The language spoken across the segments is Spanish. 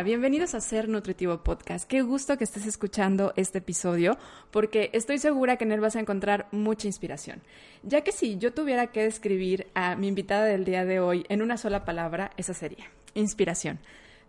Bienvenidos a Ser Nutritivo Podcast. Qué gusto que estés escuchando este episodio porque estoy segura que en él vas a encontrar mucha inspiración. Ya que si yo tuviera que describir a mi invitada del día de hoy en una sola palabra, esa sería inspiración.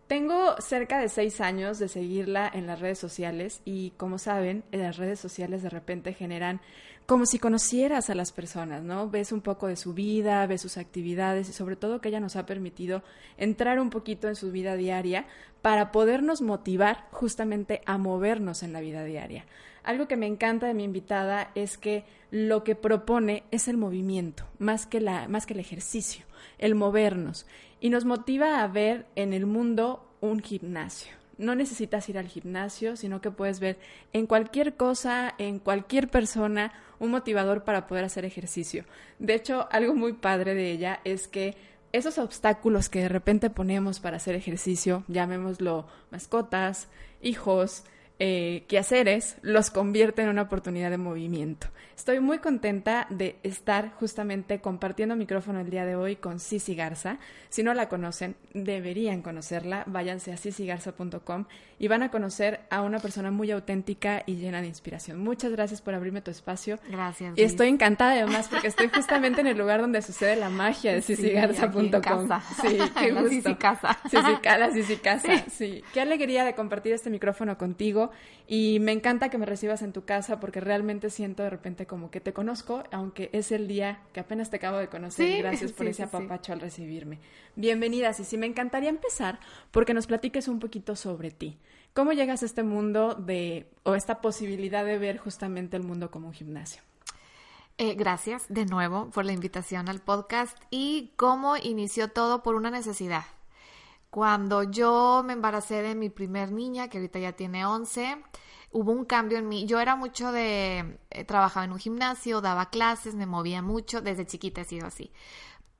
Tengo cerca de seis años de seguirla en las redes sociales y como saben, en las redes sociales de repente generan como si conocieras a las personas, ¿no? Ves un poco de su vida, ves sus actividades y sobre todo que ella nos ha permitido entrar un poquito en su vida diaria para podernos motivar justamente a movernos en la vida diaria. Algo que me encanta de mi invitada es que lo que propone es el movimiento, más que, la, más que el ejercicio, el movernos. Y nos motiva a ver en el mundo un gimnasio no necesitas ir al gimnasio, sino que puedes ver en cualquier cosa, en cualquier persona, un motivador para poder hacer ejercicio. De hecho, algo muy padre de ella es que esos obstáculos que de repente ponemos para hacer ejercicio, llamémoslo mascotas, hijos, eh, quehaceres, los convierte en una oportunidad de movimiento. Estoy muy contenta de estar justamente compartiendo micrófono el día de hoy con Cici Garza. Si no la conocen, deberían conocerla. Váyanse a cicigarza.com y van a conocer a una persona muy auténtica y llena de inspiración. Muchas gracias por abrirme tu espacio. Gracias. Y estoy encantada además porque estoy justamente en el lugar donde sucede la magia de cicigarza.com. Sí, qué gusto. Cici Casa. la Cici Casa. Sí. Qué alegría de compartir este micrófono contigo y me encanta que me recibas en tu casa porque realmente siento de repente como que te conozco, aunque es el día que apenas te acabo de conocer. Gracias por ese apapacho al recibirme. Bienvenida, sí me encantaría empezar porque nos platiques un poquito sobre ti. ¿Cómo llegas a este mundo de, o esta posibilidad de ver justamente el mundo como un gimnasio? Eh, gracias de nuevo por la invitación al podcast y cómo inició todo por una necesidad. Cuando yo me embaracé de mi primer niña, que ahorita ya tiene 11, hubo un cambio en mí. Yo era mucho de, eh, trabajaba en un gimnasio, daba clases, me movía mucho, desde chiquita he sido así.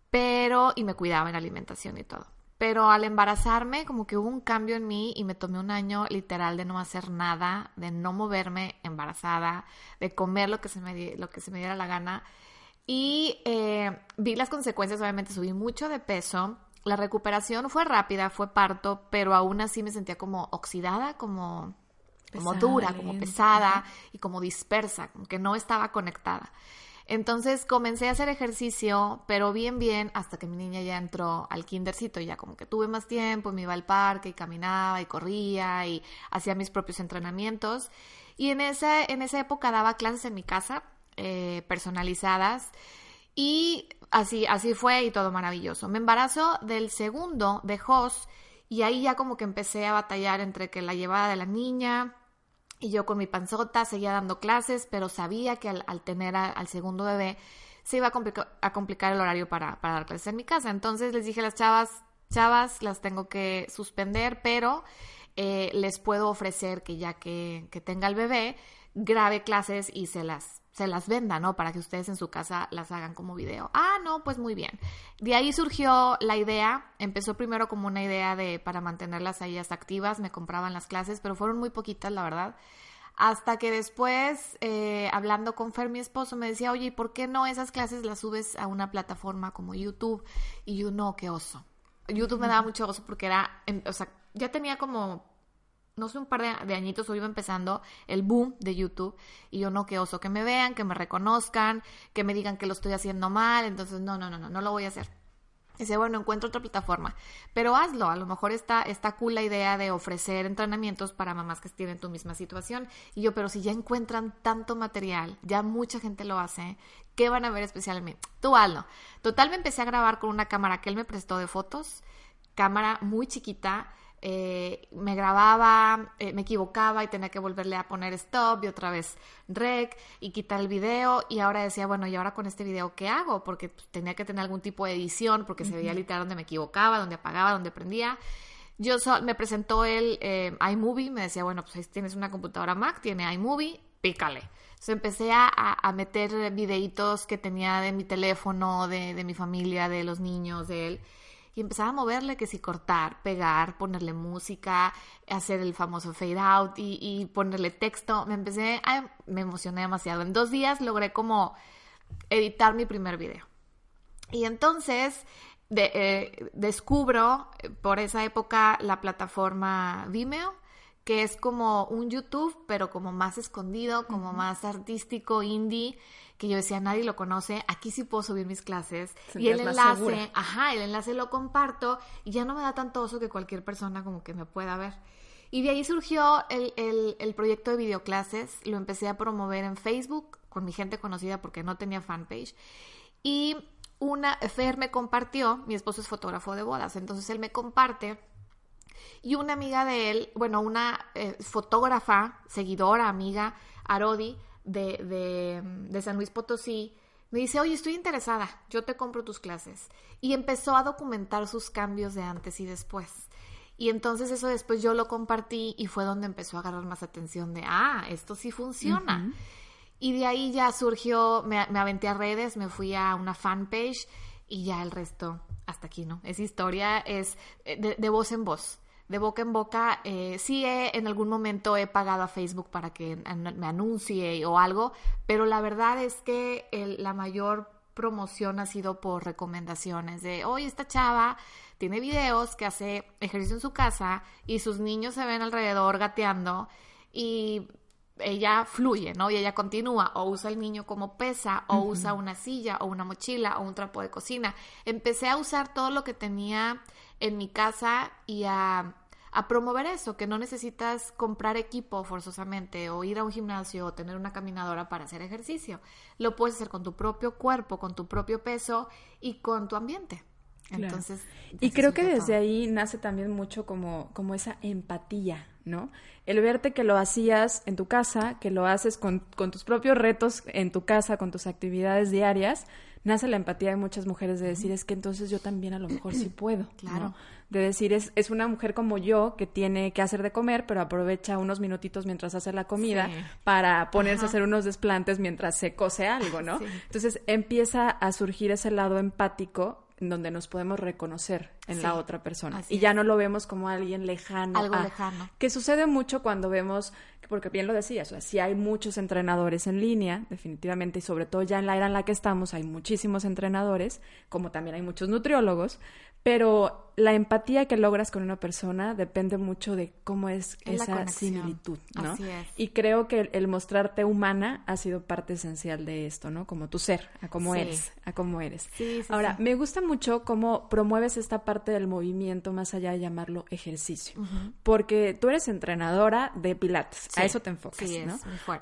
Pero, y me cuidaba en alimentación y todo. Pero al embarazarme, como que hubo un cambio en mí y me tomé un año literal de no hacer nada, de no moverme embarazada, de comer lo que se me, lo que se me diera la gana. Y eh, vi las consecuencias, obviamente subí mucho de peso. La recuperación fue rápida, fue parto, pero aún así me sentía como oxidada, como como dura, como pesada y como dispersa, como que no estaba conectada. Entonces comencé a hacer ejercicio, pero bien, bien, hasta que mi niña ya entró al kindercito y ya como que tuve más tiempo y me iba al parque y caminaba y corría y hacía mis propios entrenamientos. Y en esa, en esa época daba clases en mi casa, eh, personalizadas, y así, así fue y todo maravilloso. Me embarazo del segundo de y ahí ya como que empecé a batallar entre que la llevaba de la niña, y yo con mi panzota seguía dando clases, pero sabía que al, tener al segundo bebé se iba a, complicar el horario para, dar clases en mi casa. Entonces les dije a las chavas, chavas, las tengo que suspender, pero eh, les puedo ofrecer que ya que, que tenga el bebé, grabe clases y se las se las venda, ¿no? Para que ustedes en su casa las hagan como video. Ah, no, pues muy bien. De ahí surgió la idea. Empezó primero como una idea de para mantenerlas a ellas activas, me compraban las clases, pero fueron muy poquitas, la verdad. Hasta que después, eh, hablando con Fer, mi esposo, me decía, oye, ¿y por qué no esas clases las subes a una plataforma como YouTube? Y yo, no, qué oso. YouTube me daba mucho oso porque era, o sea, ya tenía como no sé, un par de, añitos o iba empezando el boom de YouTube y yo no, que oso, que me vean, que me reconozcan, que me digan que lo estoy haciendo mal, entonces no, no, no, no, no lo voy a hacer. Dice, bueno, encuentro otra plataforma, pero hazlo, a lo mejor está, está cool la idea de ofrecer entrenamientos para mamás que estén en tu misma situación. Y yo, pero si ya encuentran tanto material, ya mucha gente lo hace, ¿qué van a ver especialmente? Tú hazlo. Total, me empecé a grabar con una cámara que él me prestó de fotos, cámara muy chiquita, eh, me grababa, eh, me equivocaba y tenía que volverle a poner stop y otra vez rec y quitar el video y ahora decía, bueno, ¿y ahora con este video qué hago? Porque pues, tenía que tener algún tipo de edición porque se veía literal donde me equivocaba, donde apagaba, donde prendía. Yo me presentó el eh, iMovie, me decía, bueno, pues tienes una computadora Mac, tiene iMovie, pícale. Entonces empecé a, a, meter videitos que tenía de mi teléfono, de, de mi familia, de los niños, de él y empezaba a moverle que si cortar, pegar, ponerle música, hacer el famoso fade out y, ponerle texto. Me empecé, me emocioné demasiado. En dos días logré como editar mi primer video. Y entonces eh, descubro eh, por esa época la plataforma Vimeo que es como un YouTube, pero como más escondido, como más artístico, indie, que yo decía, nadie lo conoce, aquí sí puedo subir mis clases. y el enlace, ajá, el enlace lo comparto y ya no me da tanto oso que cualquier persona como que me pueda ver. Y de ahí surgió el, el, el proyecto de videoclases, lo empecé a promover en Facebook con mi gente conocida porque no tenía fanpage. Y una, Fer me compartió, mi esposo es fotógrafo de bodas, entonces él me comparte y una amiga de él, bueno, una eh, fotógrafa, seguidora, amiga, Arodi, de, de, San Luis Potosí, me dice, oye, estoy interesada, yo te compro tus clases. Y empezó a documentar sus cambios de antes y después. Y entonces eso después yo lo compartí y fue donde empezó a agarrar más atención de, ah, esto sí funciona. Y de ahí ya surgió, me, me, aventé a redes, me fui a una fanpage y ya el resto, hasta aquí, ¿no? Esa historia es eh, de voz en voz de boca en boca, eh, sí en algún momento he pagado a Facebook para que me anuncie o algo, pero la verdad es que la mayor promoción ha sido por recomendaciones de, oye, esta chava tiene videos que hace ejercicio en su casa y sus niños se ven alrededor gateando y ella fluye, ¿no? Y ella continúa, o usa el niño como pesa, o usa una silla, o una mochila, o un trapo de cocina. Empecé a usar todo lo que tenía en mi casa y a, promover eso, que no necesitas comprar equipo forzosamente o ir a un gimnasio o tener una caminadora para hacer ejercicio. Lo puedes hacer con tu propio cuerpo, con tu propio peso y con tu ambiente. Entonces, y creo que desde ahí nace también mucho como, como esa empatía, ¿no? El verte que lo hacías en tu casa, que lo haces con, con tus propios retos en tu casa, con tus actividades diarias, nace la empatía de muchas mujeres de decir, es que entonces yo también a lo mejor sí puedo. Claro. De decir, es, es una mujer como yo que tiene que hacer de comer, pero aprovecha unos minutitos mientras hace la comida para ponerse a hacer unos desplantes mientras se cose algo, ¿no? Entonces empieza a surgir ese lado empático donde nos podemos reconocer en la otra persona y ya no lo vemos como alguien lejano. Algo lejano. Que sucede mucho cuando vemos, porque bien lo decías, o sea, si hay muchos entrenadores en línea, definitivamente, y sobre todo ya en la era en la que estamos hay muchísimos entrenadores, como también hay muchos nutriólogos, pero la empatía que logras con una persona depende mucho de cómo es, esa similitud, ¿no? Así es. Y creo que el, mostrarte humana ha sido parte esencial de esto, ¿no? Como tu ser, a cómo eres, a cómo eres. Sí, Ahora, me gusta mucho cómo promueves esta parte del movimiento más allá de llamarlo ejercicio, porque tú eres entrenadora de pilates, a eso te enfocas, ¿no?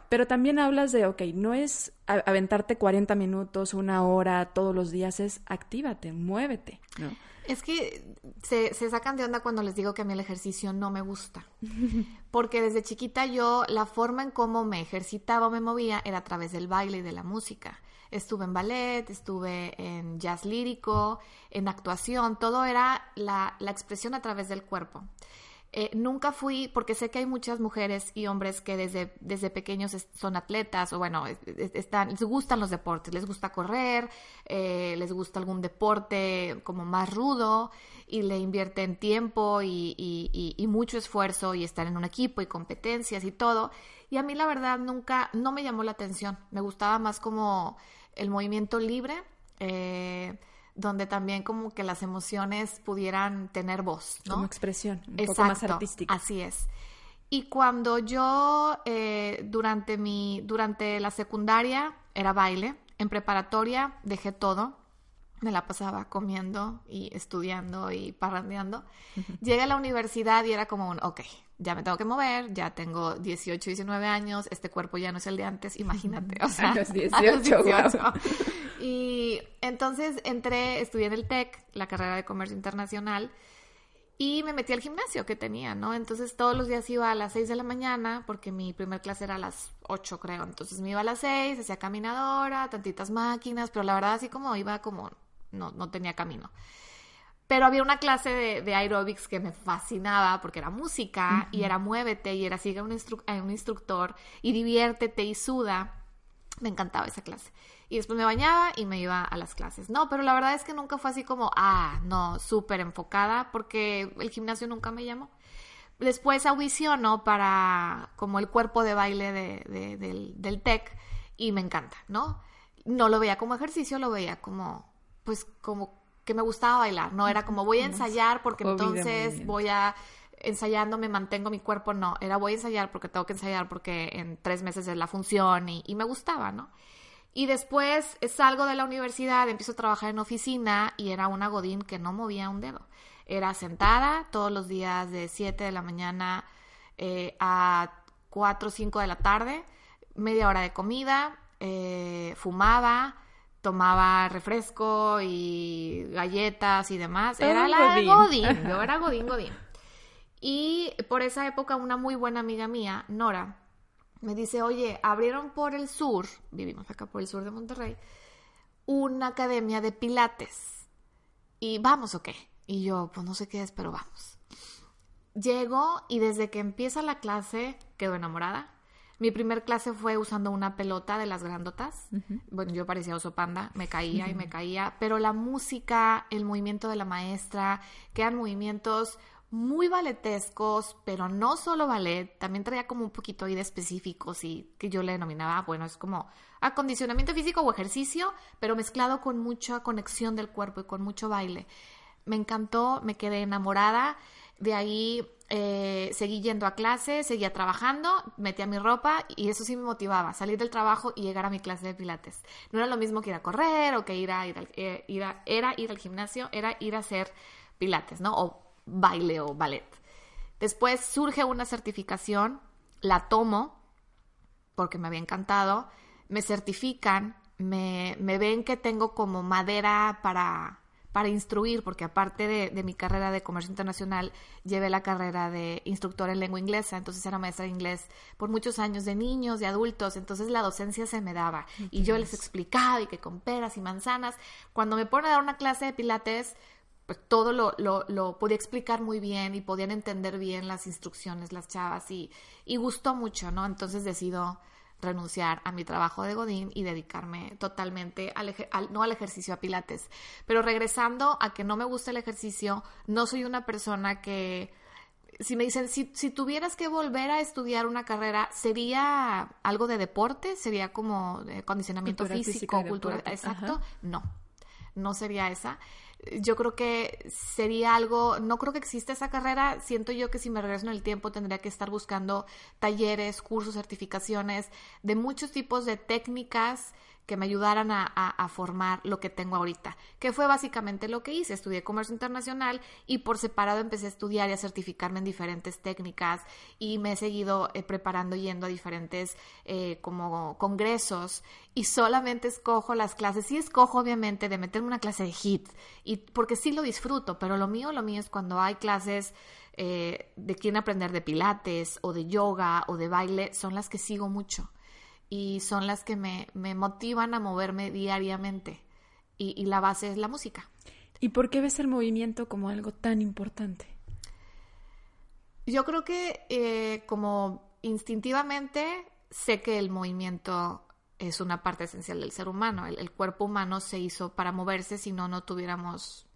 Pero también hablas de, ok, no es aventarte 40 minutos, una hora todos los días, es actívate, muévete, ¿no? Es que se, se, sacan de onda cuando les digo que a mí el ejercicio no me gusta. Porque desde chiquita yo, la forma en cómo me ejercitaba o me movía era a través del baile y de la música. Estuve en ballet, estuve en jazz lírico, en actuación, todo era la, la expresión a través del cuerpo. Eh, nunca fui, porque sé que hay muchas mujeres y hombres que desde, desde pequeños son atletas o bueno, están, les gustan los deportes, les gusta correr, eh, les gusta algún deporte como más rudo y le invierten tiempo y, y, y, mucho esfuerzo y estar en un equipo y competencias y todo. Y a mí la verdad nunca, no me llamó la atención, me gustaba más como el movimiento libre. Eh, donde también como que las emociones pudieran tener voz, ¿no? Como expresión, un poco más artística. Así es. Y cuando yo eh, durante mi durante la secundaria era baile, en preparatoria dejé todo, me la pasaba comiendo y estudiando y parrandeando. Llegué a la universidad y era como un, ok, ya me tengo que mover, ya tengo 18, 19 años, este cuerpo ya no es el de antes, imagínate, o sea, a los 18. Y entonces entré, estudié en el TEC, la carrera de comercio internacional, y me metí al gimnasio que tenía, ¿no? Entonces todos los días iba a las 6 de la mañana, porque mi primer clase era a las 8, creo. Entonces me iba a las 6, hacía caminadora, tantitas máquinas, pero la verdad así como iba como, no, no tenía camino. Pero había una clase de, de aerobics que me fascinaba porque era música y era muévete y era sigue un, un instructor y diviértete y suda. Me encantaba esa clase. y después me bañaba y me iba a las clases. No, pero la verdad es que nunca fue así como, ah, no, súper enfocada, porque el gimnasio nunca me llamó. Después audiciono para como el cuerpo de baile de, del, del TEC y me encanta, ¿no? No lo veía como ejercicio, lo veía como, pues, como que me gustaba bailar, no era como voy a ensayar porque entonces voy a ensayando me mantengo mi cuerpo, no, era voy a ensayar porque tengo que ensayar porque en tres meses es la función y, me gustaba, ¿no? Y después salgo de la universidad, empiezo a trabajar en oficina y era una godín que no movía un dedo. Era sentada todos los días de 7 de la mañana eh, a 4 o 5 de la tarde, media hora de comida, eh, fumaba, tomaba refresco y galletas y demás. Era la godín, yo era godín, godín. Y por esa época una muy buena amiga mía, Nora, me dice, oye, abrieron por el sur, vivimos acá por el sur de Monterrey, una academia de pilates. Y vamos o qué. Y yo, pues no sé qué es, pero vamos. Llego y desde que empieza la clase quedo enamorada. Mi primer clase fue usando una pelota de las grandotas. Bueno, yo parecía oso panda, me caía y me caía, pero la música, el movimiento de la maestra, quedan movimientos muy balletescos, pero no solo ballet, también traía como un poquito ahí de específicos y que yo le denominaba, bueno, es como acondicionamiento físico o ejercicio, pero mezclado con mucha conexión del cuerpo y con mucho baile. Me encantó, me quedé enamorada, de ahí eh, seguí yendo a clase, seguía trabajando, metía mi ropa y eso sí me motivaba, salir del trabajo y llegar a mi clase de pilates. No era lo mismo que ir a correr o que ir a ir al, eh, ir a, ir al gimnasio, era ir a hacer pilates, ¿no? O baile o ballet. Después surge una certificación, la tomo porque me había encantado, me certifican, me, me ven que tengo como madera para, para instruir, porque aparte de, mi carrera de comercio internacional, llevé la carrera de instructor en lengua inglesa, entonces era maestra de inglés por muchos años de niños, de adultos, entonces la docencia se me daba. Y yo les explicaba y que con peras y manzanas, cuando me ponen a dar una clase de pilates, pues todo lo, lo, lo, podía explicar muy bien y podían entender bien las instrucciones las chavas y, y gustó mucho, ¿no? Entonces decido renunciar a mi trabajo de Godín y dedicarme totalmente al, no al ejercicio a pilates. Pero regresando a que no me gusta el ejercicio, no soy una persona que si me dicen, si, si, tuvieras que volver a estudiar una carrera, ¿sería algo de deporte? ¿Sería como de condicionamiento físico, cultural? Exacto. No, no sería esa yo creo que sería algo, no creo que exista esa carrera, siento yo que si me regreso en el tiempo tendría que estar buscando talleres, cursos, certificaciones de muchos tipos de técnicas que me ayudaran a, formar lo que tengo ahorita, que fue básicamente lo que hice. Estudié comercio internacional y por separado empecé a estudiar y a certificarme en diferentes técnicas y me he seguido eh, preparando yendo a diferentes eh, como congresos y solamente escojo las clases. Sí escojo obviamente de meterme una clase de HIT y porque sí lo disfruto, pero lo mío, lo mío es cuando hay clases eh, de quién aprender de pilates o de yoga o de baile, son las que sigo mucho y son las que me, motivan a moverme diariamente. Y, la base es la música. ¿Y por qué ves el movimiento como algo tan importante? Yo creo que eh, como instintivamente sé que el movimiento es una parte esencial del ser humano. El, cuerpo humano se hizo para moverse, si no, no tuviéramos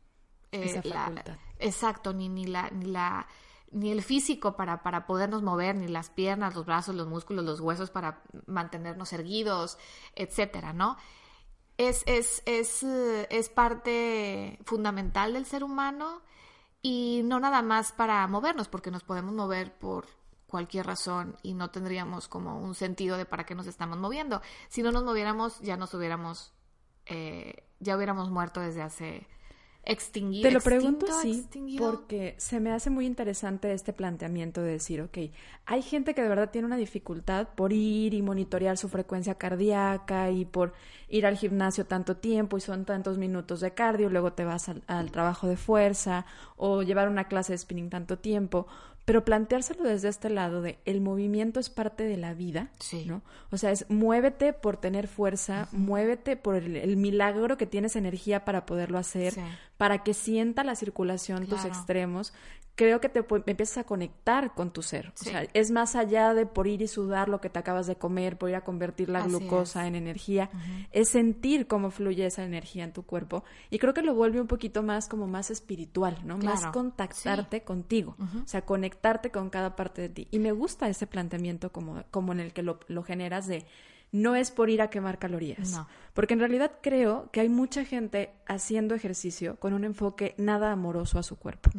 eh, la, exacto, ni, ni la, ni la ni el físico para, para podernos mover, ni las piernas, los brazos, los músculos, los huesos para mantenernos erguidos, etcétera, ¿no? Es, es, es, eh, es parte fundamental del ser humano y no nada más para movernos, porque nos podemos mover por cualquier razón y no tendríamos como un sentido de para qué nos estamos moviendo. Si no nos moviéramos, ya nos hubiéramos, eh, ya hubiéramos muerto desde hace extinguido. Te lo pregunto sí, porque se me hace muy interesante este planteamiento de decir, ok, hay gente que de verdad tiene una dificultad por ir y monitorear su frecuencia cardíaca y por ir al gimnasio tanto tiempo y son tantos minutos de cardio, luego te vas al, al trabajo de fuerza o llevar una clase de spinning tanto tiempo, pero planteárselo desde este lado de el movimiento es parte de la vida, sí. ¿no? O sea, es muévete por tener fuerza, muévete por el, milagro que tienes energía para poderlo hacer, para que sienta la circulación tus extremos, creo que te empiezas a conectar con tu ser. O sea, es más allá de por ir y sudar lo que te acabas de comer, por ir a convertir la glucosa en energía, es sentir cómo fluye esa energía en tu cuerpo. Y creo que lo vuelve un poquito más como más espiritual, ¿no? Más contactarte contigo, o sea, conectarte con cada parte de ti. Y me gusta ese planteamiento como, como en el que lo, lo generas de no es por ir a quemar calorías. Porque en realidad creo que hay mucha gente haciendo ejercicio con un enfoque nada amoroso a su cuerpo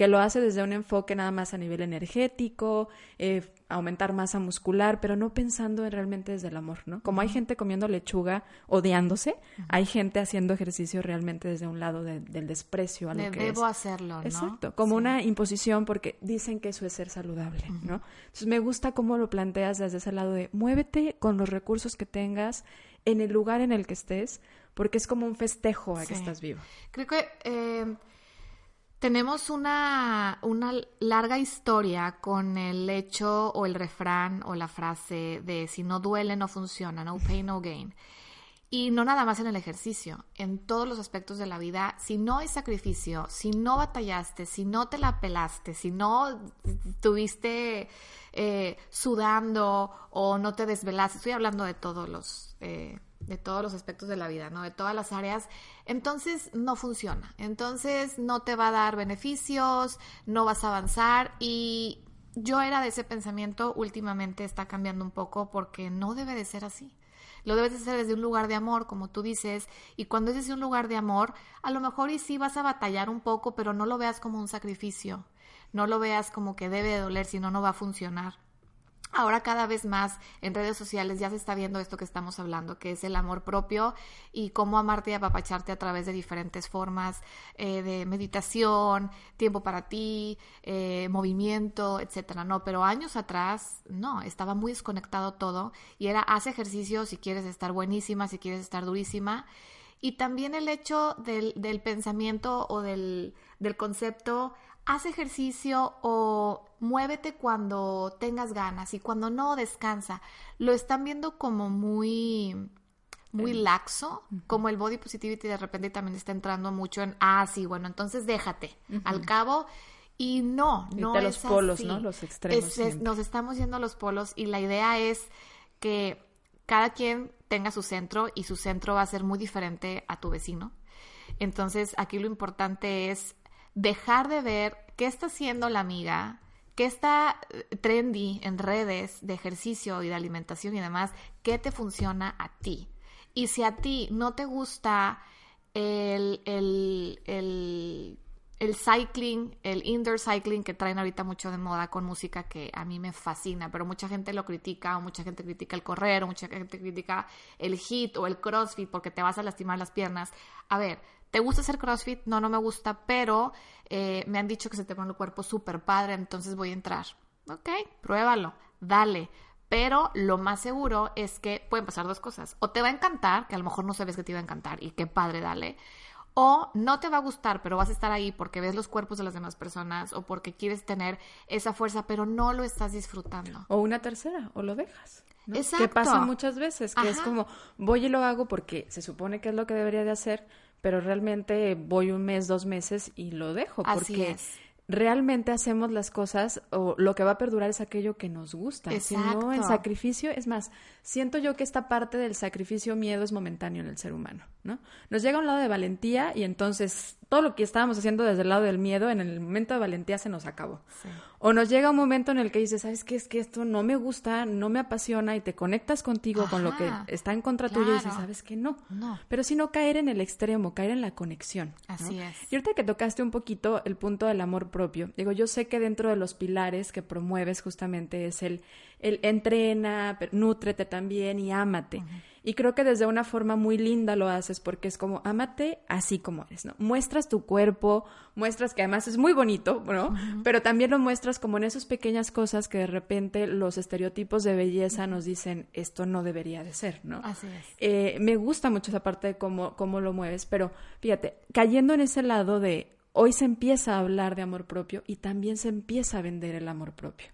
que lo hace desde un enfoque nada más a nivel energético, eh, aumentar masa muscular, pero no pensando en realmente desde el amor, ¿no? Como hay gente comiendo lechuga odiándose, hay gente haciendo ejercicio realmente desde un lado del desprecio a lo que debo hacerlo, ¿no? Exacto, como una imposición porque dicen que eso es ser saludable, ¿no? Entonces me gusta cómo lo planteas desde ese lado de muévete con los recursos que tengas en el lugar en el que estés, porque es como un festejo a que estás vivo. Creo que eh, tenemos una, una larga historia con el hecho o el refrán o la frase de si no duele no funciona, no pain, no gain. Y no nada más en el ejercicio, en todos los aspectos de la vida, si no hay sacrificio, si no batallaste, si no te la pelaste, si no tuviste eh, sudando o no te desvelaste, estoy hablando de todos los... Eh, de todos los aspectos de la vida, ¿no? De todas las áreas, entonces no funciona. Entonces no te va a dar beneficios, no vas a avanzar y yo era de ese pensamiento, últimamente está cambiando un poco porque no debe de ser así. Lo debes de hacer desde un lugar de amor, como tú dices, y cuando es desde un lugar de amor, a lo mejor y sí vas a batallar un poco, pero no lo veas como un sacrificio, no lo veas como que debe de doler, si no, no va a funcionar. Ahora cada vez más en redes sociales ya se está viendo esto que estamos hablando, que es el amor propio y cómo amarte y apapacharte a través de diferentes formas eh, de meditación, tiempo para ti, eh, movimiento, etcétera. No, pero años atrás no, estaba muy desconectado todo y era haz ejercicio si quieres estar buenísima, si quieres estar durísima. Y también el hecho del, del pensamiento o del, del concepto haz ejercicio o muévete cuando tengas ganas y cuando no descansa. Lo están viendo como muy muy laxo, como el body positivity de repente también está entrando mucho en, ah, sí, bueno, entonces déjate. Al cabo, y no, no de los polos, ¿no? Los extremos. nos estamos yendo a los polos y la idea es que cada quien tenga su centro y su centro va a ser muy diferente a tu vecino. Entonces, aquí lo importante es dejar de ver qué está haciendo la amiga, qué está eh, trendy en redes de ejercicio y de alimentación y demás, qué te funciona a ti. Y si a ti no te gusta el, el, el, el cycling, el indoor cycling que traen ahorita mucho de moda con música que a mí me fascina, pero mucha gente lo critica, o mucha gente critica el correr, o mucha gente critica el hit o el crossfit porque te vas a lastimar las piernas. A ver, ¿Te gusta hacer CrossFit? No, no me gusta, pero eh, me han dicho que se te pone el cuerpo súper padre, entonces voy a entrar. Ok, pruébalo, dale. Pero lo más seguro es que pueden pasar dos cosas. O te va a encantar, que a lo mejor no sabes que te iba a encantar y qué padre, dale. O no te va a gustar, pero vas a estar ahí porque ves los cuerpos de las demás personas o porque quieres tener esa fuerza, pero no lo estás disfrutando. O una tercera, o lo dejas. Exacto. Que pasa muchas veces, que es como voy y lo hago porque se supone que es lo que debería de hacer, pero realmente voy un mes, dos meses y lo dejo porque realmente hacemos las cosas o lo que va a perdurar es aquello que nos gusta. Si no, el sacrificio, es más, siento yo que esta parte del sacrificio miedo es momentáneo en el ser humano, ¿no? Nos llega un lado de valentía y entonces todo lo que estábamos haciendo desde el lado del miedo, en el momento de valentía se nos acabó. O nos llega un momento en el que dices, ¿sabes qué? Es que esto no me gusta, no me apasiona y te conectas contigo con lo que está en contra tuyo y dices, ¿sabes qué? No. no. Pero sino caer en el extremo, caer en la conexión. Así es. Y ahorita que tocaste un poquito el punto del amor propio, digo, yo sé que dentro de los pilares que promueves justamente es el, el entrena, nútrete también y ámate. Y creo que desde una forma muy linda lo haces porque es como, ámate así como eres, ¿no? Muestras tu cuerpo, muestras que además es muy bonito, ¿no? Pero también lo muestras como en esas pequeñas cosas que de repente los estereotipos de belleza nos dicen, esto no debería de ser, ¿no? Así es. Eh, me gusta mucho esa parte de cómo, cómo lo mueves, pero fíjate, cayendo en ese lado de hoy se empieza a hablar de amor propio y también se empieza a vender el amor propio.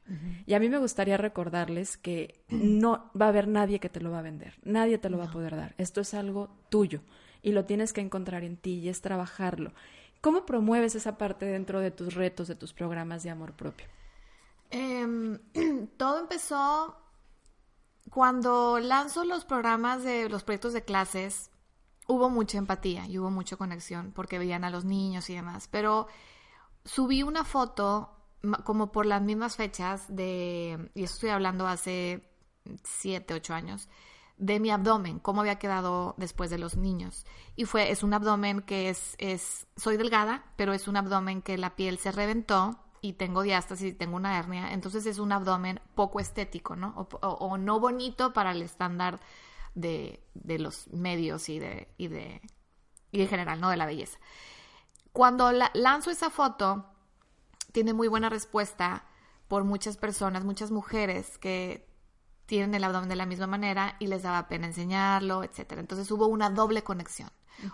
Y a mí me gustaría recordarles que no va a haber nadie que te lo va a vender, nadie te lo va a poder dar. Esto es algo tuyo y lo tienes que encontrar en ti y es trabajarlo. ¿Cómo promueves esa parte dentro de tus retos, de tus programas de amor propio? Em, todo empezó cuando lanzo los programas de los proyectos de clases. Hubo mucha empatía y hubo mucha conexión porque veían a los niños y demás. Pero subí una foto como por las mismas fechas de, y estoy hablando hace siete, ocho años, de mi abdomen, cómo había quedado después de los niños. Y fue, es un abdomen que es, es, soy delgada, pero es un abdomen que la piel se reventó y tengo diástasis y tengo una hernia, entonces es un abdomen poco estético, ¿no? O, no bonito para el estándar de, de, los medios y de, y de, y en general, ¿no? De la belleza. Cuando lanzo esa foto, tiene muy buena respuesta por muchas personas, muchas mujeres que tienen el abdomen de la misma manera y les daba pena enseñarlo, etcétera. Entonces hubo una doble conexión.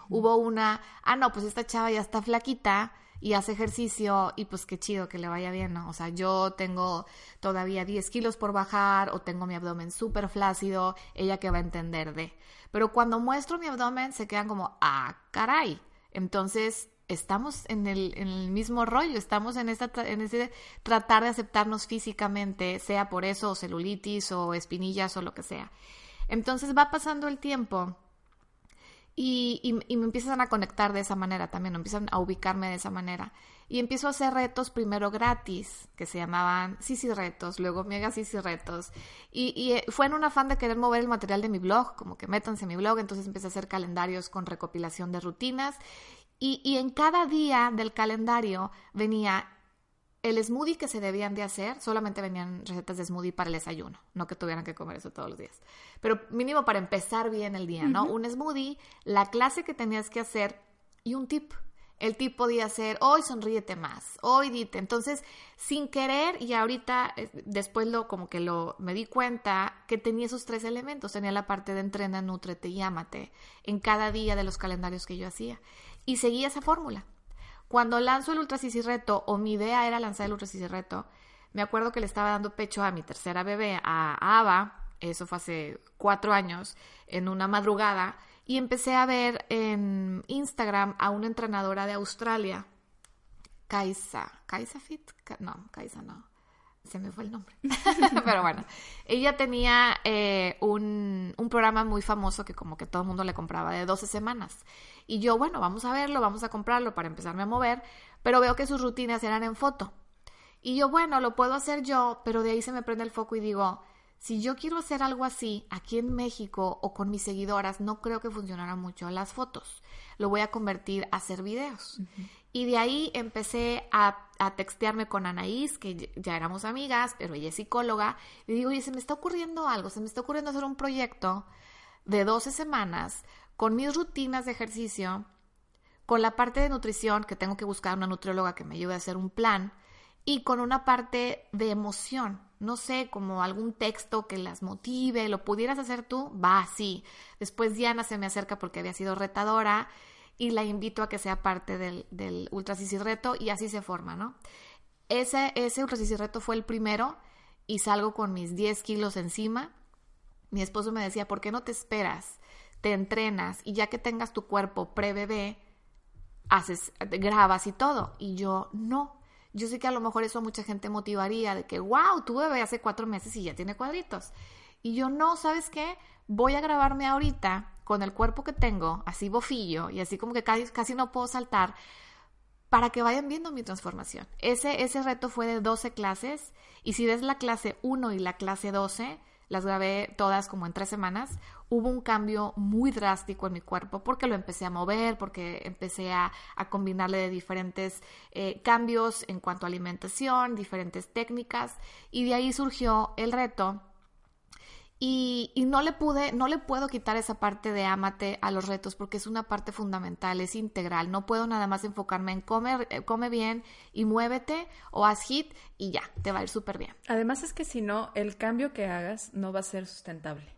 Hubo una, ah, no, pues esta chava ya está flaquita y hace ejercicio y pues qué chido que le vaya bien, ¿no? O sea, yo tengo todavía 10 kilos por bajar o tengo mi abdomen súper flácido, ella que va a entender de. Pero cuando muestro mi abdomen se quedan como, ah, caray. Entonces estamos en el, mismo rollo, estamos en, esta, en ese tratar de aceptarnos físicamente, sea por eso, celulitis, o espinillas, o lo que sea. Entonces va pasando el tiempo y, me empiezan a conectar de esa manera también, empiezan a ubicarme de esa manera. Y empiezo a hacer retos primero gratis, que se llamaban sí retos, luego mega sí retos. Y, y, eh, fue en un afán de querer mover el material de mi blog, como que métanse en mi blog, entonces empecé a hacer calendarios con recopilación de rutinas y, en cada día del calendario venía el smoothie que se debían de hacer, solamente venían recetas de smoothie para el desayuno, no que tuvieran que comer eso todos los días, pero mínimo para empezar bien el día, ¿no? Un smoothie, la clase que tenías que hacer y un tip. El tip podía ser, hoy sonríete más, hoy dite. Entonces, sin querer, y ahorita eh, después lo como que lo me di cuenta que tenía esos tres elementos. Tenía la parte de entrena, nutrete y ámate en cada día de los calendarios que yo hacía y seguí esa fórmula. Cuando lanzo el Ultra Reto, o mi idea era lanzar el Ultra Reto, me acuerdo que le estaba dando pecho a mi tercera bebé, a Ava, eso fue hace cuatro años, en una madrugada, y empecé a ver en Instagram a una entrenadora de Australia, Kaisa, Kaisa Fit, no, Kaisa no, se me fue el nombre. Pero bueno, ella tenía eh, un, programa muy famoso que como que todo el mundo le compraba de 12 semanas. Y yo, bueno, vamos a verlo, vamos a comprarlo para empezarme a mover, pero veo que sus rutinas eran en foto. Y yo, bueno, lo puedo hacer yo, pero de ahí se me prende el foco y digo, si yo quiero hacer algo así aquí en México o con mis seguidoras, no creo que funcionara mucho las fotos. Lo voy a convertir a hacer videos. Y de ahí empecé a, a, textearme con Anaís, que ya éramos amigas, pero ella es psicóloga. Y digo, oye, se me está ocurriendo algo, se me está ocurriendo hacer un proyecto de 12 semanas con mis rutinas de ejercicio, con la parte de nutrición, que tengo que buscar una nutrióloga que me ayude a hacer un plan, y con una parte de emoción. No sé, como algún texto que las motive, ¿lo pudieras hacer tú? Va, sí. Después Diana se me acerca porque había sido retadora y la invito a que sea parte del, del Ultra Reto y así se forma, ¿no? Ese, ese Ultra Reto fue el primero y salgo con mis 10 kilos encima. Mi esposo me decía, ¿por qué no te esperas? Te entrenas y ya que tengas tu cuerpo pre-bebé, haces, grabas y todo. Y yo, no. Yo sé que a lo mejor eso a mucha gente motivaría de que, wow, tu bebé hace cuatro meses y ya tiene cuadritos. Y yo, no, ¿sabes qué? Voy a grabarme ahorita con el cuerpo que tengo, así bofillo y así como que casi, casi no puedo saltar, para que vayan viendo mi transformación. Ese, ese reto fue de 12 clases y si ves la clase 1 y la clase 12, las grabé todas como en tres semanas, hubo un cambio muy drástico en mi cuerpo porque lo empecé a mover, porque empecé a, combinarle de diferentes eh, cambios en cuanto a alimentación, diferentes técnicas y de ahí surgió el reto y, no le pude, no le puedo quitar esa parte de ámate a los retos porque es una parte fundamental, es integral. No puedo nada más enfocarme en comer, eh, come bien y muévete o haz hit y ya, te va a ir súper bien. Además es que si no, el cambio que hagas no va a ser sustentable.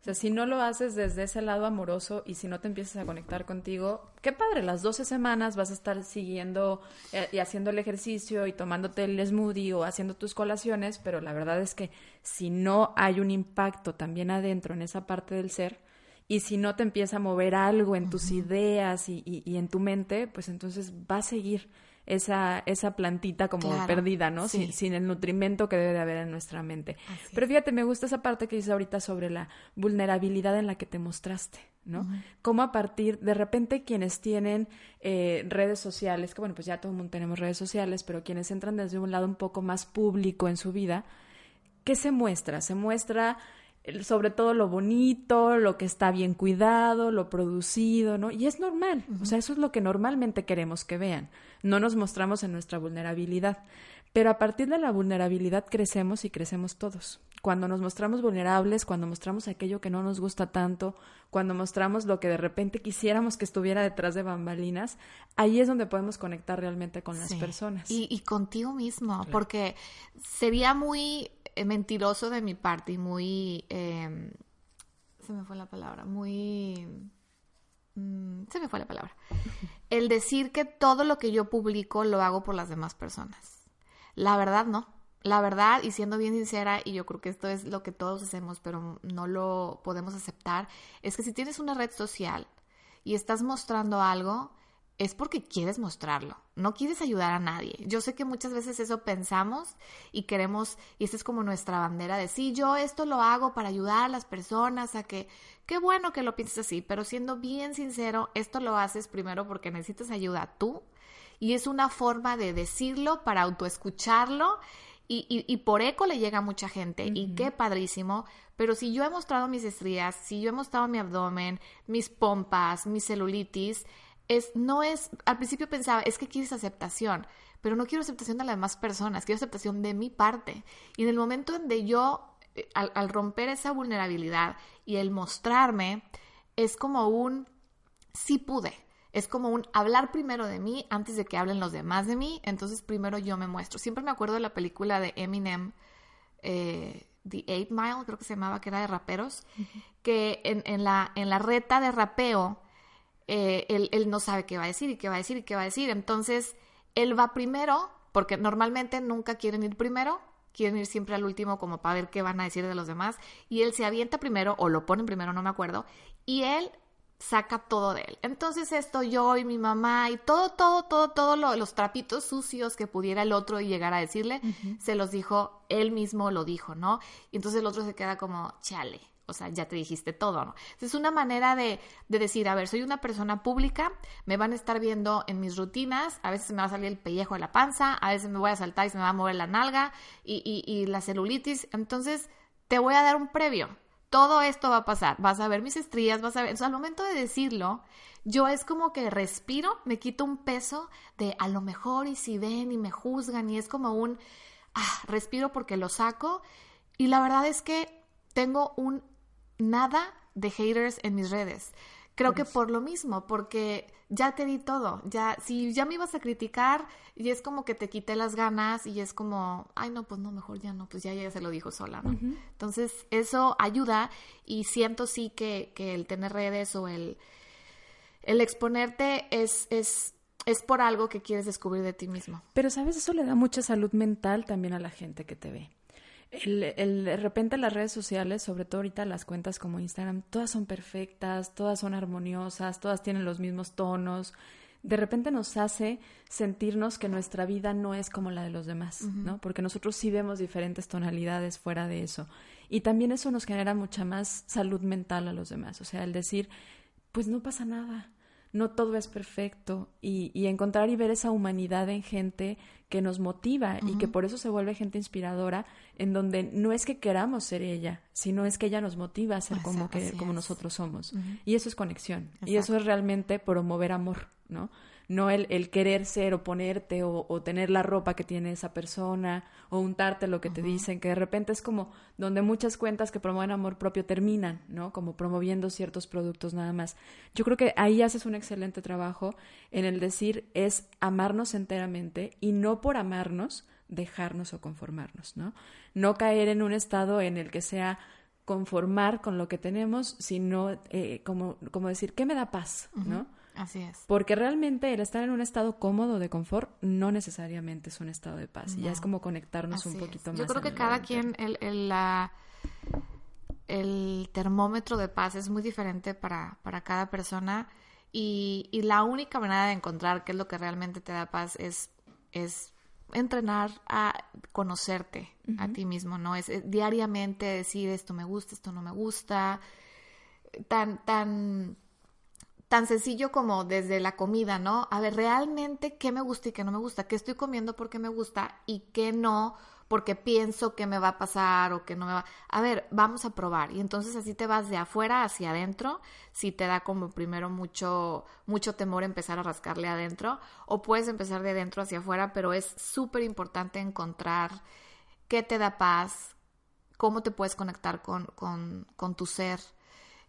O sea, si no lo haces desde ese lado amoroso y si no te empiezas a conectar contigo, qué padre, las 12 semanas vas a estar siguiendo eh, y haciendo el ejercicio y tomándote el smoothie o haciendo tus colaciones, pero la verdad es que si no hay un impacto también adentro en esa parte del ser, y si no te empieza a mover algo en tus ideas y, y, en tu mente, pues entonces va a seguir esa, esa plantita como perdida, ¿no? Sin, el nutrimento que debe de haber en nuestra mente. Pero fíjate, me gusta esa parte que dices ahorita sobre la vulnerabilidad en la que te mostraste, ¿no? Cómo a partir, de repente quienes tienen eh, redes sociales, que bueno, pues ya todo el mundo tenemos redes sociales, pero quienes entran desde un lado un poco más público en su vida, ¿qué se muestra? Se muestra sobre todo lo bonito, lo que está bien cuidado, lo producido, ¿no? Y es normal, o sea, eso es lo que normalmente queremos que vean. No nos mostramos en nuestra vulnerabilidad, pero a partir de la vulnerabilidad crecemos y crecemos todos. Cuando nos mostramos vulnerables, cuando mostramos aquello que no nos gusta tanto, cuando mostramos lo que de repente quisiéramos que estuviera detrás de bambalinas, ahí es donde podemos conectar realmente con las personas. Y, y, contigo mismo, porque sería muy mentiroso de mi parte y muy... Em, se me fue la palabra, muy... Mm, se me fue la palabra. El decir que todo lo que yo publico lo hago por las demás personas. La verdad no. La verdad, y siendo bien sincera, y yo creo que esto es lo que todos hacemos, pero no lo podemos aceptar, es que si tienes una red social y estás mostrando algo, es porque quieres mostrarlo, no quieres ayudar a nadie. Yo sé que muchas veces eso pensamos y queremos, y esta es como nuestra bandera de sí, yo esto lo hago para ayudar a las personas a que, qué bueno que lo pienses así, pero siendo bien sincero, esto lo haces primero porque necesitas ayuda tú y es una forma de decirlo para autoescucharlo y, y, por eco le llega a mucha gente y qué padrísimo, pero si yo he mostrado mis estrías, si yo he mostrado mi abdomen, mis pompas, mi celulitis, es, no es, al principio pensaba, es que quieres aceptación, pero no quiero aceptación de las demás personas, quiero aceptación de mi parte. Y en el momento en que yo, eh, al, al romper esa vulnerabilidad y el mostrarme, es como un, sí pude, es como un hablar primero de mí antes de que hablen los demás de mí, entonces primero yo me muestro. Siempre me acuerdo de la película de Eminem, eh, The Eight Mile, creo que se llamaba, que era de raperos, que en, en, la, en la reta de rapeo, eh, él, no sabe qué va a decir y qué va a decir y qué va a decir. Entonces, él va primero, porque normalmente nunca quieren ir primero, quieren ir siempre al último como para ver qué van a decir de los demás. Y él se avienta primero, o lo ponen primero, no me acuerdo, y él saca todo de él. Entonces esto yo y mi mamá y todo, todo, todo, todos los trapitos sucios que pudiera el otro llegar a decirle, se los dijo, él mismo lo dijo, ¿no? Y entonces el otro se queda como, chale, o sea, ya te dijiste todo, ¿no? Es una manera de, de, decir, a ver, soy una persona pública, me van a estar viendo en mis rutinas, a veces me va a salir el pellejo de la panza, a veces me voy a saltar y se me va a mover la nalga y, y, la celulitis, entonces te voy a dar un previo. Todo esto va a pasar, vas a ver mis estrías, vas a ver, o al momento de decirlo, yo es como que respiro, me quito un peso de a lo mejor y si ven y me juzgan y es como un, ah, respiro porque lo saco y la verdad es que tengo un nada de haters en mis redes. Creo que por lo mismo, porque ya te di todo, ya, si ya me ibas a criticar y es como que te quité las ganas y es como, ay no, pues no, mejor ya no, pues ya ella se lo dijo sola, ¿no? Entonces eso ayuda y siento sí que, que el tener redes o el, el exponerte es, es, es por algo que quieres descubrir de ti mismo. Pero sabes, eso le da mucha salud mental también a la gente que te ve el, de repente las redes sociales, sobre todo ahorita las cuentas como Instagram, todas son perfectas, todas son armoniosas, todas tienen los mismos tonos. De repente nos hace sentirnos que nuestra vida no es como la de los demás, ¿no? Porque nosotros sí vemos diferentes tonalidades fuera de eso. Y también eso nos genera mucha más salud mental a los demás. O sea, el decir, pues no pasa nada, no todo es perfecto y, y, encontrar y ver esa humanidad en gente que nos motiva y que por eso se vuelve gente inspiradora, en donde no es que queramos ser ella, sino es que ella nos motiva a ser como, que, como nosotros somos. Y eso es conexión. Y eso es realmente promover amor, ¿no? No el, el querer ser o ponerte o, o, tener la ropa que tiene esa persona o untarte lo que te dicen, que de repente es como donde muchas cuentas que promueven amor propio terminan, ¿no? Como promoviendo ciertos productos nada más. Yo creo que ahí haces un excelente trabajo en el decir es amarnos enteramente y no por amarnos dejarnos o conformarnos, ¿no? No caer en un estado en el que sea conformar con lo que tenemos, sino eh, como, como decir, ¿qué me da paz? ¿no? Así es. Porque realmente el estar en un estado cómodo de confort no necesariamente es un estado de paz. Ya es como conectarnos un poquito más. Yo creo que cada quien, el, el, la... el termómetro de paz es muy diferente para, para cada persona y, y, la única manera de encontrar qué es lo que realmente te da paz es, es entrenar a conocerte a ti mismo, ¿no? Es, es, diariamente decir esto me gusta, esto no me gusta, tan, tan tan sencillo como desde la comida, ¿no? A ver, realmente qué me gusta y qué no me gusta, qué estoy comiendo porque me gusta y qué no porque pienso que me va a pasar o que no me va. A ver, vamos a probar. Y entonces así te vas de afuera hacia adentro, si te da como primero mucho, mucho temor empezar a rascarle adentro, o puedes empezar de adentro hacia afuera, pero es súper importante encontrar qué te da paz, cómo te puedes conectar con, con, tu ser.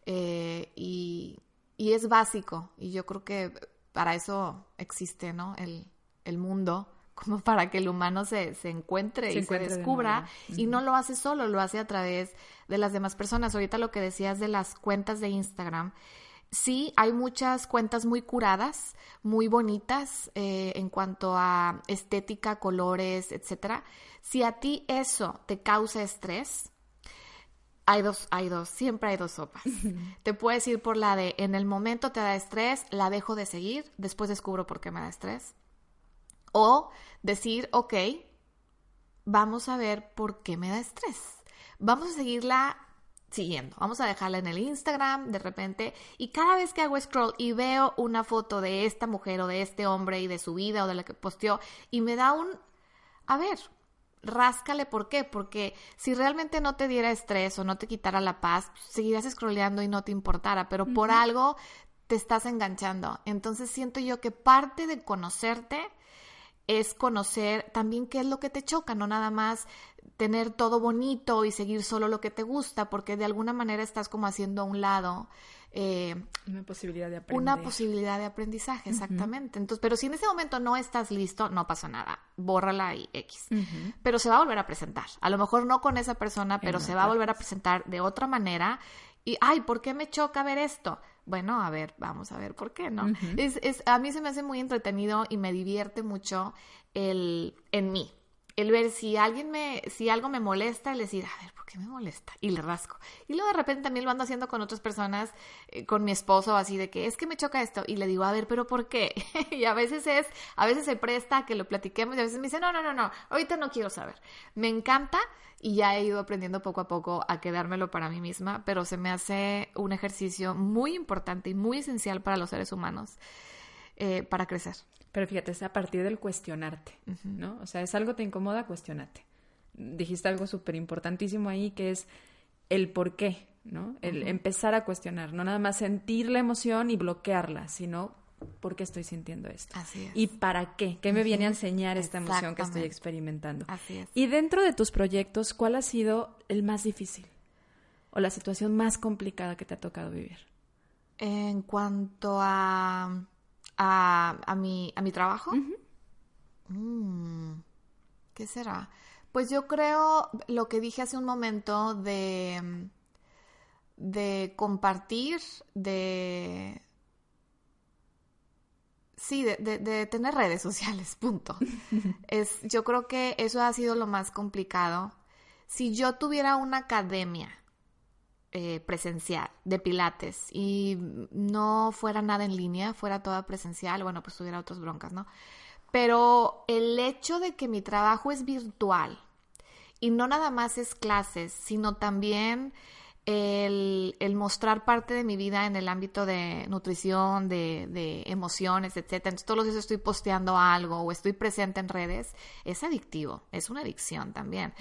Eh, y y es básico, y yo creo que para eso existe, ¿no? El, el mundo, como para que el humano se, se encuentre y se descubra, y no lo hace solo, lo hace a través de las demás personas. Ahorita lo que decías de las cuentas de Instagram, sí, hay muchas cuentas muy curadas, muy bonitas eh, en cuanto a estética, colores, etcétera. Si a ti eso te causa estrés, hay dos, hay dos, siempre hay dos sopas. te puedes ir por la de en el momento te da estrés, la dejo de seguir, después descubro por qué me da estrés. O decir, ok, vamos a ver por qué me da estrés. Vamos a seguirla siguiendo. Vamos a dejarla en el Instagram de repente y cada vez que hago scroll y veo una foto de esta mujer o de este hombre y de su vida o de la que posteó y me da un, a ver, ráscale, ¿por qué? Porque si realmente no te diera estrés o no te quitara la paz, seguirás scrolleando y no te importara, pero por algo te estás enganchando. Entonces siento yo que parte de conocerte es conocer también qué es lo que te choca, no nada más tener todo bonito y seguir solo lo que te gusta, porque de alguna manera estás como haciendo a un lado eh, una posibilidad de aprender. Una posibilidad de aprendizaje, exactamente. Entonces, pero si en ese momento no estás listo, no pasa nada. Bórrala y X. Pero se va a volver a presentar. A lo mejor no con esa persona, pero se va a volver a presentar de otra manera. Y, ay, ¿por qué me choca ver esto? Bueno, a ver, vamos a ver por qué, ¿no? es, es, a mí se me hace muy entretenido y me divierte mucho el en mí el ver si alguien me, si algo me molesta, el decir, a ver, ¿por qué me molesta? Y le rasco. Y luego de repente también lo ando haciendo con otras personas, eh, con mi esposo, así de que es que me choca esto. Y le digo, a ver, ¿pero por qué? y a veces es, a veces se presta a que lo platiquemos y a veces me dice, no, no, no, no, ahorita no quiero saber. Me encanta y ya he ido aprendiendo poco a poco a quedármelo para mí misma, pero se me hace un ejercicio muy importante y muy esencial para los seres humanos eh, para crecer. Pero fíjate, es a partir del cuestionarte, ¿no? O sea, es algo te incomoda, cuestionate. Dijiste algo súper importantísimo ahí que es el por qué, ¿no? El empezar a cuestionar, no nada más sentir la emoción y bloquearla, sino por qué estoy sintiendo esto. Así es. ¿Y para qué? ¿Qué me viene a enseñar esta emoción que estoy experimentando? Así es. Y dentro de tus proyectos, ¿cuál ha sido el más difícil? ¿O la situación más complicada que te ha tocado vivir? En cuanto a a, a, mi, a mi trabajo. Mm, ¿Qué será? Pues yo creo lo que dije hace un momento de, de compartir, de... Sí, de, de, tener redes sociales, punto. es, yo creo que eso ha sido lo más complicado. Si yo tuviera una academia eh, presencial de pilates y no fuera nada en línea, fuera toda presencial, bueno, pues tuviera otras broncas, ¿no? Pero el hecho de que mi trabajo es virtual y no nada más es clases, sino también el, el, mostrar parte de mi vida en el ámbito de nutrición, de, de emociones, etcétera. Entonces, todos los días estoy posteando algo o estoy presente en redes, es adictivo, es una adicción también.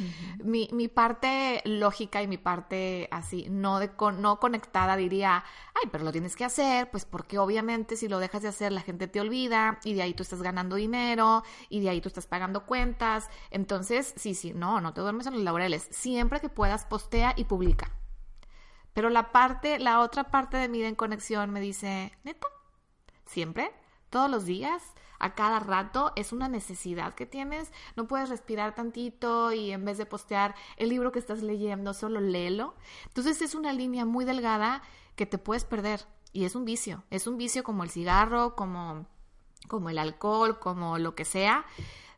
mi, mi, parte lógica y mi parte así, no, de, no conectada, diría, ay, pero lo tienes que hacer, pues porque obviamente si lo dejas de hacer, la gente te olvida y de ahí tú estás ganando dinero y de ahí tú estás pagando cuentas. Entonces, sí, sí, no, no te duermes en los laureles. Siempre que puedas, postea y publica. Pero la parte, la otra parte de vida en conexión me dice, neta, siempre, todos los días, a cada rato, es una necesidad que tienes. No puedes respirar tantito y en vez de postear el libro que estás leyendo, solo léelo. Entonces es una línea muy delgada que te puedes perder y es un vicio. Es un vicio como el cigarro, como, como el alcohol, como lo que sea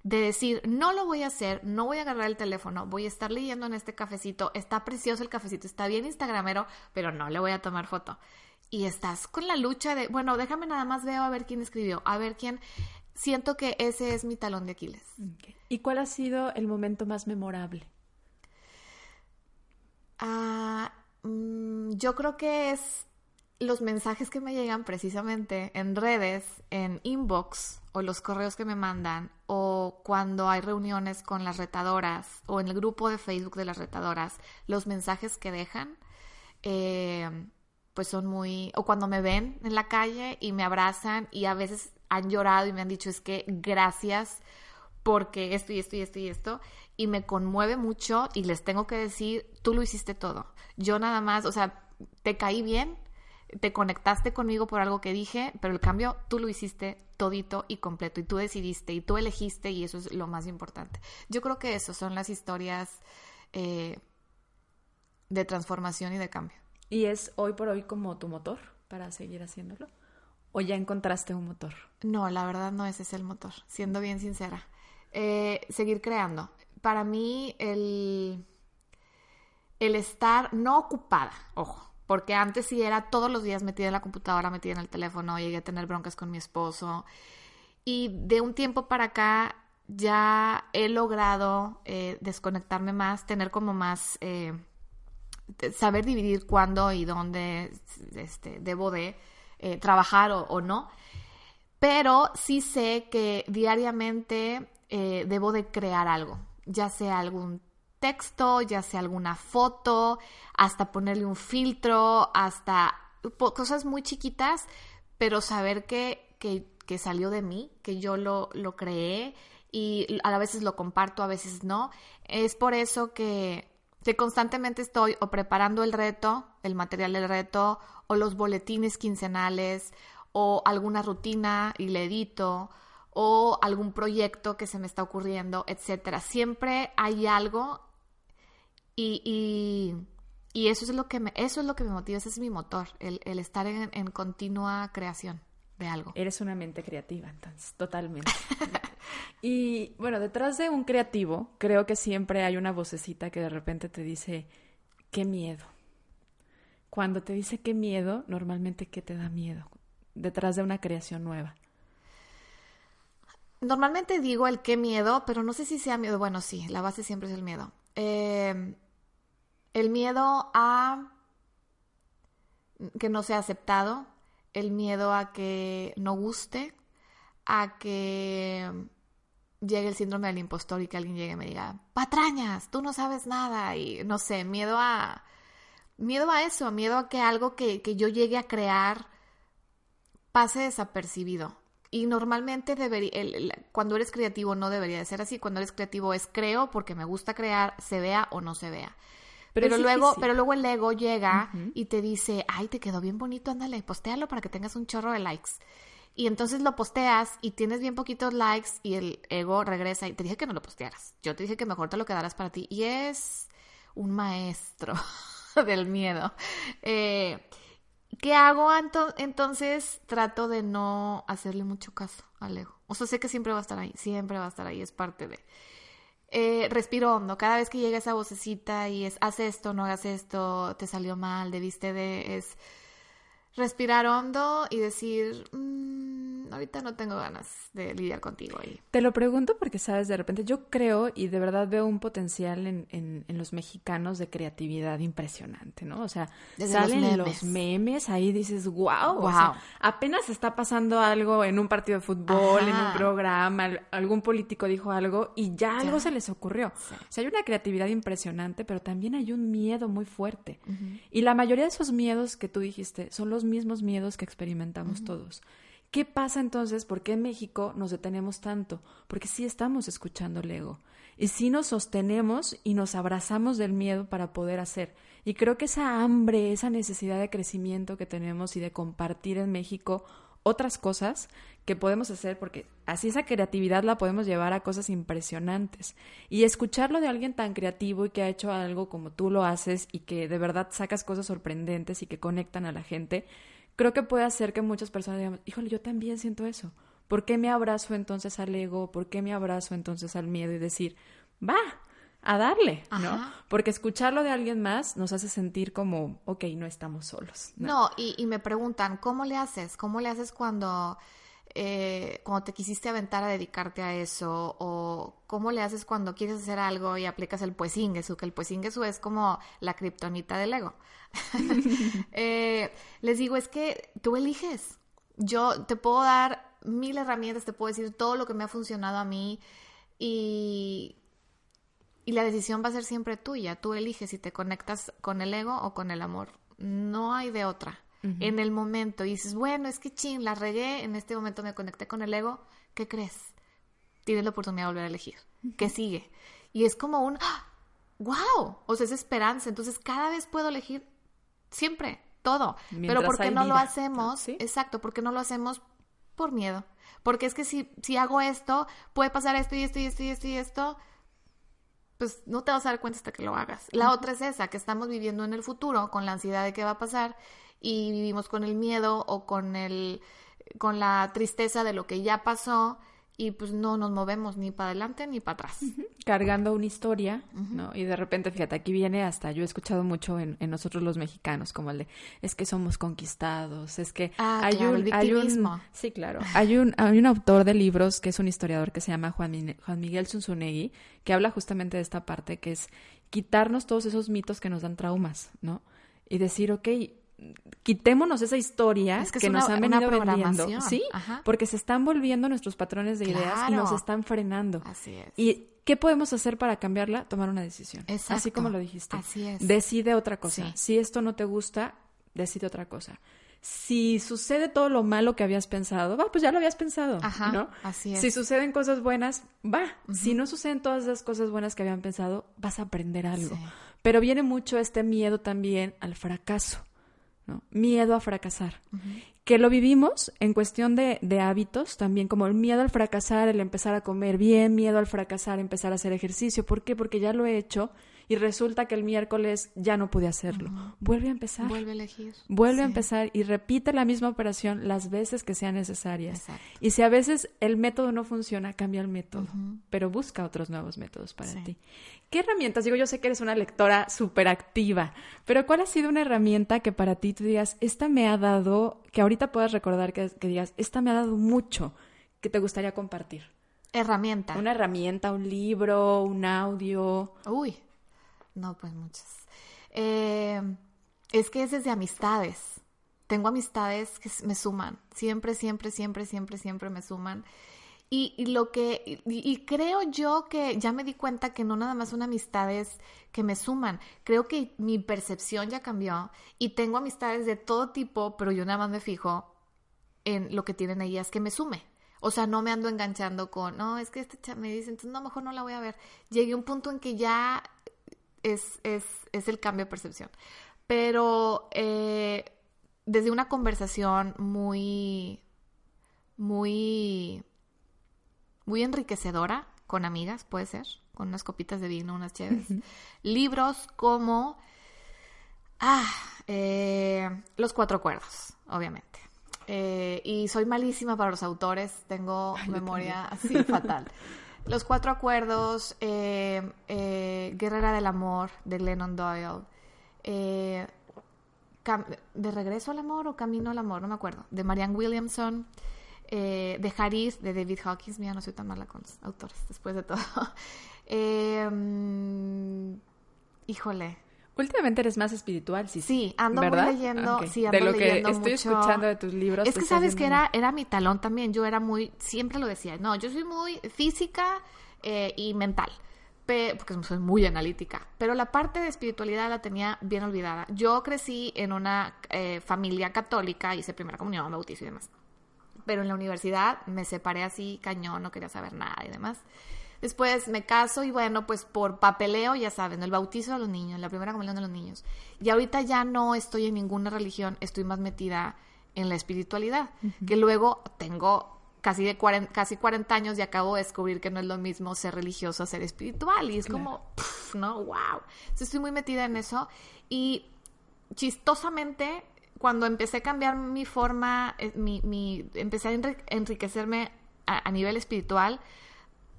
de decir, no lo voy a hacer, no voy a agarrar el teléfono, voy a estar leyendo en este cafecito, está precioso el cafecito, está bien instagramero, pero no le voy a tomar foto. Y estás con la lucha de, bueno, déjame nada más veo a ver quién escribió, a ver quién... Siento que ese es mi talón de Aquiles. ¿Y cuál ha sido el momento más memorable? Ah, mm, yo creo que es los mensajes que me llegan precisamente en redes, en inbox o los correos que me mandan o cuando hay reuniones con las retadoras o en el grupo de Facebook de las retadoras, los mensajes que dejan, eh, pues son muy... o cuando me ven en la calle y me abrazan y a veces han llorado y me han dicho es que gracias porque esto y esto y esto y esto y me conmueve mucho y les tengo que decir, tú lo hiciste todo. Yo nada más, o sea, te caí bien, te conectaste conmigo por algo que dije, pero el cambio tú lo hiciste todito y completo y tú decidiste y tú elegiste y eso es lo más importante. Yo creo que eso son las historias eh, de transformación y de cambio. ¿Y es hoy por hoy como tu motor para seguir haciéndolo? ¿O ya encontraste un motor? No, la verdad no ese es el motor, siendo bien sincera. Eh, seguir creando. Para mí el, el estar no ocupada, ojo, porque antes sí era todos los días metida en la computadora, metida en el teléfono, llegué a tener broncas con mi esposo. Y de un tiempo para acá ya he logrado eh, desconectarme más, tener como más, eh, saber dividir cuándo y dónde este, debo de eh, trabajar o, no. Pero sí sé que diariamente debo de crear algo, ya sea algún texto, ya sea alguna foto, hasta ponerle un filtro, hasta cosas muy chiquitas, pero saber que, que, salió de mí, que yo lo, lo creé y a veces lo comparto, a veces no. Es por eso que, que constantemente estoy o preparando el reto, el material del reto, o los boletines quincenales, o alguna rutina y le edito, o algún proyecto que se me está ocurriendo, etcétera. Siempre hay algo y, y, eso es lo que me, eso es lo que me motiva, ese es mi motor, el, el estar en, en, continua creación de algo. Eres una mente creativa, entonces, totalmente. y bueno, detrás de un creativo, creo que siempre hay una vocecita que de repente te dice, qué miedo. Cuando te dice qué miedo, normalmente, ¿qué te da miedo? Detrás de una creación nueva. Normalmente digo el qué miedo, pero no sé si sea miedo. Bueno, sí, la base siempre es el miedo. Eh, el miedo a que no sea aceptado, el miedo a que no guste, a que llegue el síndrome del impostor y que alguien llegue y me diga, patrañas, tú no sabes nada y no sé, miedo a miedo a eso, miedo a que algo que, que yo llegue a crear pase desapercibido. Y normalmente debería, cuando eres creativo no debería de ser así. Cuando eres creativo es creo porque me gusta crear, se vea o no se vea. Pero, luego, pero luego el ego llega y te dice, ay, te quedó bien bonito, ándale, postéalo para que tengas un chorro de likes. Y entonces lo posteas y tienes bien poquitos likes y el ego regresa y te dije que no lo postearas. Yo te dije que mejor te lo quedaras para ti. Y es un maestro del miedo. Eh, ¿Qué hago entonces? Trato de no hacerle mucho caso al ego. O sea, sé que siempre va a estar ahí, siempre va a estar ahí, es parte de... Eh, respiro hondo, cada vez que llega esa vocecita y es, haz esto, no hagas esto, te salió mal, debiste de... es respirar hondo y decir, mm, ahorita no tengo ganas de lidiar contigo ahí. Te lo pregunto porque, sabes, de repente yo creo y de verdad veo un potencial en, en, en los mexicanos de creatividad impresionante, ¿no? O sea, salen los memes. ahí dices, wow, wow. apenas está pasando algo en un partido de fútbol, en un programa, algún político dijo algo y ya, algo se les ocurrió. O sea, hay una creatividad impresionante, pero también hay un miedo muy fuerte. Y la mayoría de esos miedos que tú dijiste son los mismos miedos que experimentamos todos. ¿Qué pasa entonces? ¿Por qué en México nos detenemos tanto? Porque sí estamos escuchando el ego. Y sí nos sostenemos y nos abrazamos del miedo para poder hacer. Y creo que esa hambre, esa necesidad de crecimiento que tenemos y de compartir en México otras cosas que podemos hacer, porque así esa creatividad la podemos llevar a cosas impresionantes. Y escucharlo de alguien tan creativo y que ha hecho algo como tú lo haces y que de verdad sacas cosas sorprendentes y que conectan a la gente, creo que puede hacer que muchas personas digan, híjole, yo también siento eso. ¿Por qué me abrazo entonces al ego? ¿Por qué me abrazo entonces al miedo? Y decir, va, a darle, ¿no? Porque escucharlo de alguien más nos hace sentir como, ok, no estamos solos. No, y, me preguntan, ¿cómo le haces? ¿Cómo le haces cuando, eh, cuando te quisiste aventar a dedicarte a eso? ¿O cómo le haces cuando quieres hacer algo y aplicas el puesingesu? Que el puesingesu es como la kriptonita del ego. Eh, les digo, es que tú eliges. Yo te puedo dar mil herramientas, te puedo decir todo lo que me ha funcionado a mí y y la decisión va a ser siempre tuya. Tú eliges si te conectas con el ego o con el amor. No hay de otra. En el momento. Y dices, bueno, es que ching, la regué, en este momento me conecté con el ego. ¿Qué crees? Tienes la oportunidad de volver a elegir. ¿Qué sigue? Y es como un, ¡wow! ¡Ah! O sea, es esperanza. Entonces, cada vez puedo elegir siempre, todo. Pero ¿por qué no lo hacemos? Exacto, ¿por qué no lo hacemos por miedo? Porque es que si, si hago esto, puede pasar esto y esto y esto y esto y esto pues no te vas a dar cuenta hasta que lo hagas. La otra es esa, que estamos viviendo en el futuro con la ansiedad de qué va a pasar y vivimos con el miedo o con el con la tristeza de lo que ya pasó y pues no nos movemos ni para adelante ni para atrás. Cargando una historia, ¿no? Y de repente, fíjate, aquí viene hasta, yo he escuchado mucho en, nosotros los mexicanos, como el de, es que somos conquistados, es que ah, hay, un, hay un... Sí, claro. Hay un, hay un autor de libros que es un historiador que se llama Juan, Juan Miguel Zunzunegui, que habla justamente de esta parte, que es quitarnos todos esos mitos que nos dan traumas, ¿no? Y decir, ok, quitémonos esa historia que, nos han venido vendiendo, sí, porque se están volviendo nuestros patrones de ideas y nos están frenando. Así es. Y ¿qué podemos hacer para cambiarla? Tomar una decisión. Así como lo dijiste. Así es. Decide otra cosa. Si esto no te gusta, decide otra cosa. Si sucede todo lo malo que habías pensado, va, pues ya lo habías pensado, Ajá, ¿no? Así es. Si suceden cosas buenas, va. Si no suceden todas esas cosas buenas que habían pensado, vas a aprender algo. Pero viene mucho este miedo también al fracaso. Miedo a fracasar. Que lo vivimos en cuestión de, de, hábitos, también como el miedo al fracasar, el empezar a comer bien, miedo al fracasar, empezar a hacer ejercicio. ¿Por qué? Porque ya lo he hecho y resulta que el miércoles ya no pude hacerlo. Vuelve a empezar. Vuelve a elegir. Vuelve a empezar y repite la misma operación las veces que sean necesarias. Y si a veces el método no funciona, cambia el método, pero busca otros nuevos métodos para ti. ¿Qué herramientas? Digo, yo sé que eres una lectora súper activa, pero ¿cuál ha sido una herramienta que para ti tú digas, esta me ha dado, que ahorita puedas recordar que, que digas, esta me ha dado mucho, que te gustaría compartir? Herramienta. Una herramienta, un libro, un audio. Uy, no, pues muchas. Eh, es que es desde amistades. Tengo amistades que me suman. Siempre, siempre, siempre, siempre, siempre me suman. Y, lo que, y, creo yo que ya me di cuenta que no nada más son amistades que me suman. Creo que mi percepción ya cambió y tengo amistades de todo tipo, pero yo nada más me fijo en lo que tienen ellas que me sume. O sea, no me ando enganchando con, no, es que este me dice, entonces no, mejor no la voy a ver. Llegué a un punto en que ya es, es, es el cambio de percepción. Pero eh, desde una conversación muy, muy, muy enriquecedora con amigas, puede ser, con unas copitas de vino, unas chéves. Libros como ah, eh, Los Cuatro Acuerdos, obviamente. Eh, y soy malísima para los autores, tengo memoria así fatal. Los Cuatro Acuerdos, eh, eh, Guerrera del Amor, de Lennon Doyle, eh, De Regreso al Amor o Camino al Amor, no me acuerdo, de Marianne Williamson, de Haris, de David Hawkins, mira, no soy tan mala con los autores, después de todo. Mm, híjole, Últimamente eres más espiritual, sí. Sí, ando muy leyendo, sí, ando de lo que estoy escuchando de tus libros. Es que sabes que era, era mi talón también, yo era muy, siempre lo decía, no, yo soy muy física eh, y mental, porque soy muy analítica, pero la parte de espiritualidad la tenía bien olvidada. Yo crecí en una eh, familia católica, hice primera comunión, bautizo y demás, pero en la universidad me separé así, cañón, no quería saber nada y demás. Después me caso y bueno, pues por papeleo, ya saben, el bautizo de los niños, la primera comunión de los niños. Y ahorita ya no estoy en ninguna religión, estoy más metida en la espiritualidad, que luego tengo casi de 40, casi 40 años y acabo de descubrir que no es lo mismo ser religioso a ser espiritual. Y es como, no, wow. estoy muy metida en eso. Y chistosamente cuando empecé a cambiar mi forma, eh, mi, mi, empecé a enriquecerme a, a nivel espiritual,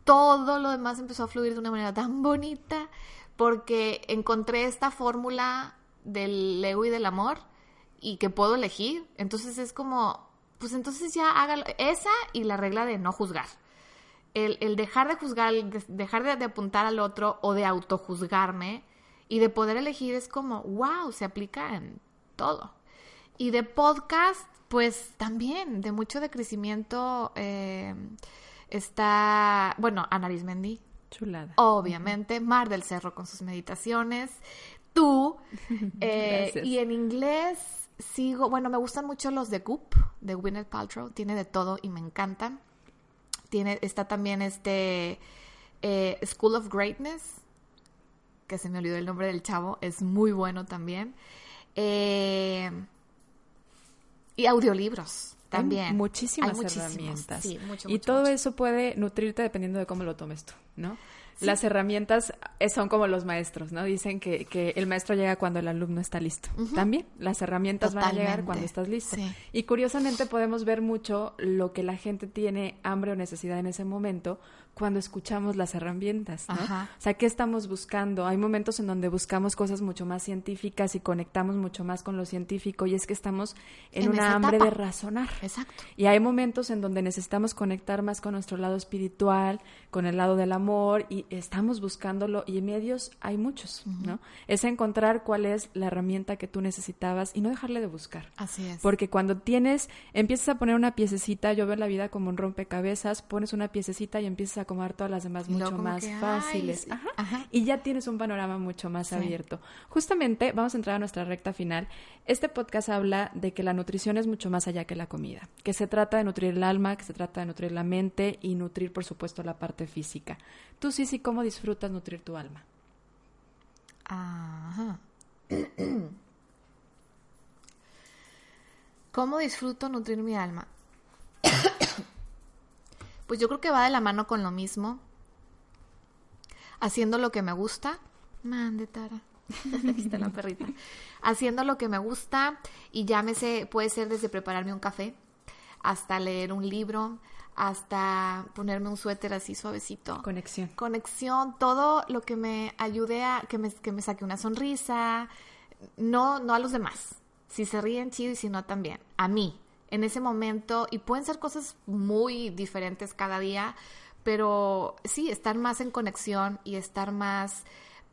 todo lo demás empezó a fluir de una manera tan bonita porque encontré esta fórmula del ego y del amor y que puedo elegir. Entonces es como, pues entonces ya hágalo. Esa y la regla de no juzgar. El, el dejar de juzgar, dejar de, de apuntar al otro o de autojuzgarme y de poder elegir es como, wow, se aplica en todo. Y de podcast, pues también, de mucho de crecimiento eh, está, bueno, Ana Arismendi, Chulada. obviamente, Mar del Cerro con sus meditaciones, tú, eh, y en inglés sigo, bueno, me gustan mucho los de Goop, de Gwyneth Paltrow, tiene de todo y me encantan. Tiene, está también este eh, School of Greatness, que se me olvidó el nombre del chavo, es muy bueno también. Eh, y audiolibros también. Hay muchísimas Hay herramientas. sí, mucho, y mucho, todo mucho. eso puede nutrirte dependiendo de cómo lo tomes tú, ¿no? Las herramientas eh, son como los maestros, ¿no? Dicen que, que el maestro llega cuando el alumno está listo. También las herramientas van a llegar cuando estás listo. Sí. Y curiosamente podemos ver mucho lo que la gente tiene hambre o necesidad en ese momento cuando escuchamos las herramientas, ¿no? Ajá. O sea, ¿qué estamos buscando? Hay momentos en donde buscamos cosas mucho más científicas y conectamos mucho más con lo científico y es que estamos en, En una hambre etapa. de razonar. Exacto. Y hay momentos en donde necesitamos conectar más con nuestro lado espiritual, con el lado del amor y estamos buscándolo y en medios hay muchos, ¿no? Es encontrar cuál es la herramienta que tú necesitabas y no dejarle de buscar. Así es. Porque cuando tienes, empiezas a poner una piececita, yo veo la vida como un rompecabezas, pones una piececita y empiezas a acomodar todas las demás mucho más que, fáciles. Ajá. Ajá. Y ya tienes un panorama mucho más Sí. abierto. Justamente vamos a entrar a nuestra recta final. Este podcast habla de que la nutrición es mucho más allá que la comida, que se trata de nutrir el alma, que se trata de nutrir la mente y nutrir, por supuesto, la parte física. Tú sí, sí, ¿cómo disfrutas nutrir tu alma? Ajá. ¿Cómo disfruto nutrir mi alma? Pues yo creo que va de la mano con lo mismo. Haciendo lo que me gusta. Mande, Tara. Aquí está la perrita. Haciendo lo que me gusta y llámese, puede ser desde prepararme un café hasta leer un libro, hasta ponerme un suéter así suavecito Conexión. conexión, todo lo que me ayude a que me, que me saque una sonrisa, no, no a los demás. Si se ríen, chido, y si no, también. A mí, en ese momento, y pueden ser cosas muy diferentes cada día, pero sí, estar más en conexión y estar más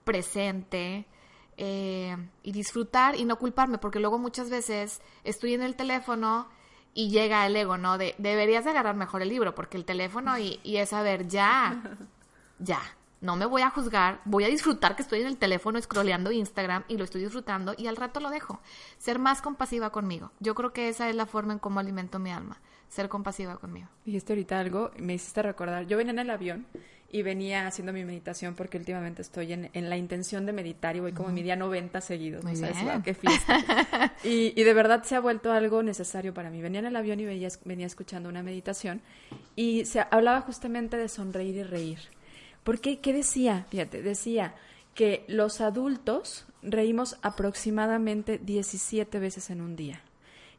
presente eh, y disfrutar y no culparme, porque luego muchas veces estoy en el teléfono y llega el ego, ¿no? De deberías de agarrar mejor el libro, porque el teléfono y, y es a ver, ya, ya, no me voy a juzgar, voy a disfrutar que estoy en el teléfono scrolleando Instagram y lo estoy disfrutando y al rato lo dejo. Ser más compasiva conmigo. Yo creo que esa es la forma en cómo alimento mi alma, ser compasiva conmigo. Dijiste ahorita algo, me hiciste recordar. Yo venía en el avión y venía haciendo mi meditación porque últimamente estoy en, en la intención de meditar y voy como en mi día 90 seguidos. Muy sabes, bien. wow, qué fiesta. y, y de verdad se ha vuelto algo necesario para mí. Venía en el avión y veía, venía escuchando una meditación y se hablaba justamente de sonreír y reír. ¿Por qué? ¿Qué decía? Fíjate, decía que los adultos reímos aproximadamente 17 veces en un día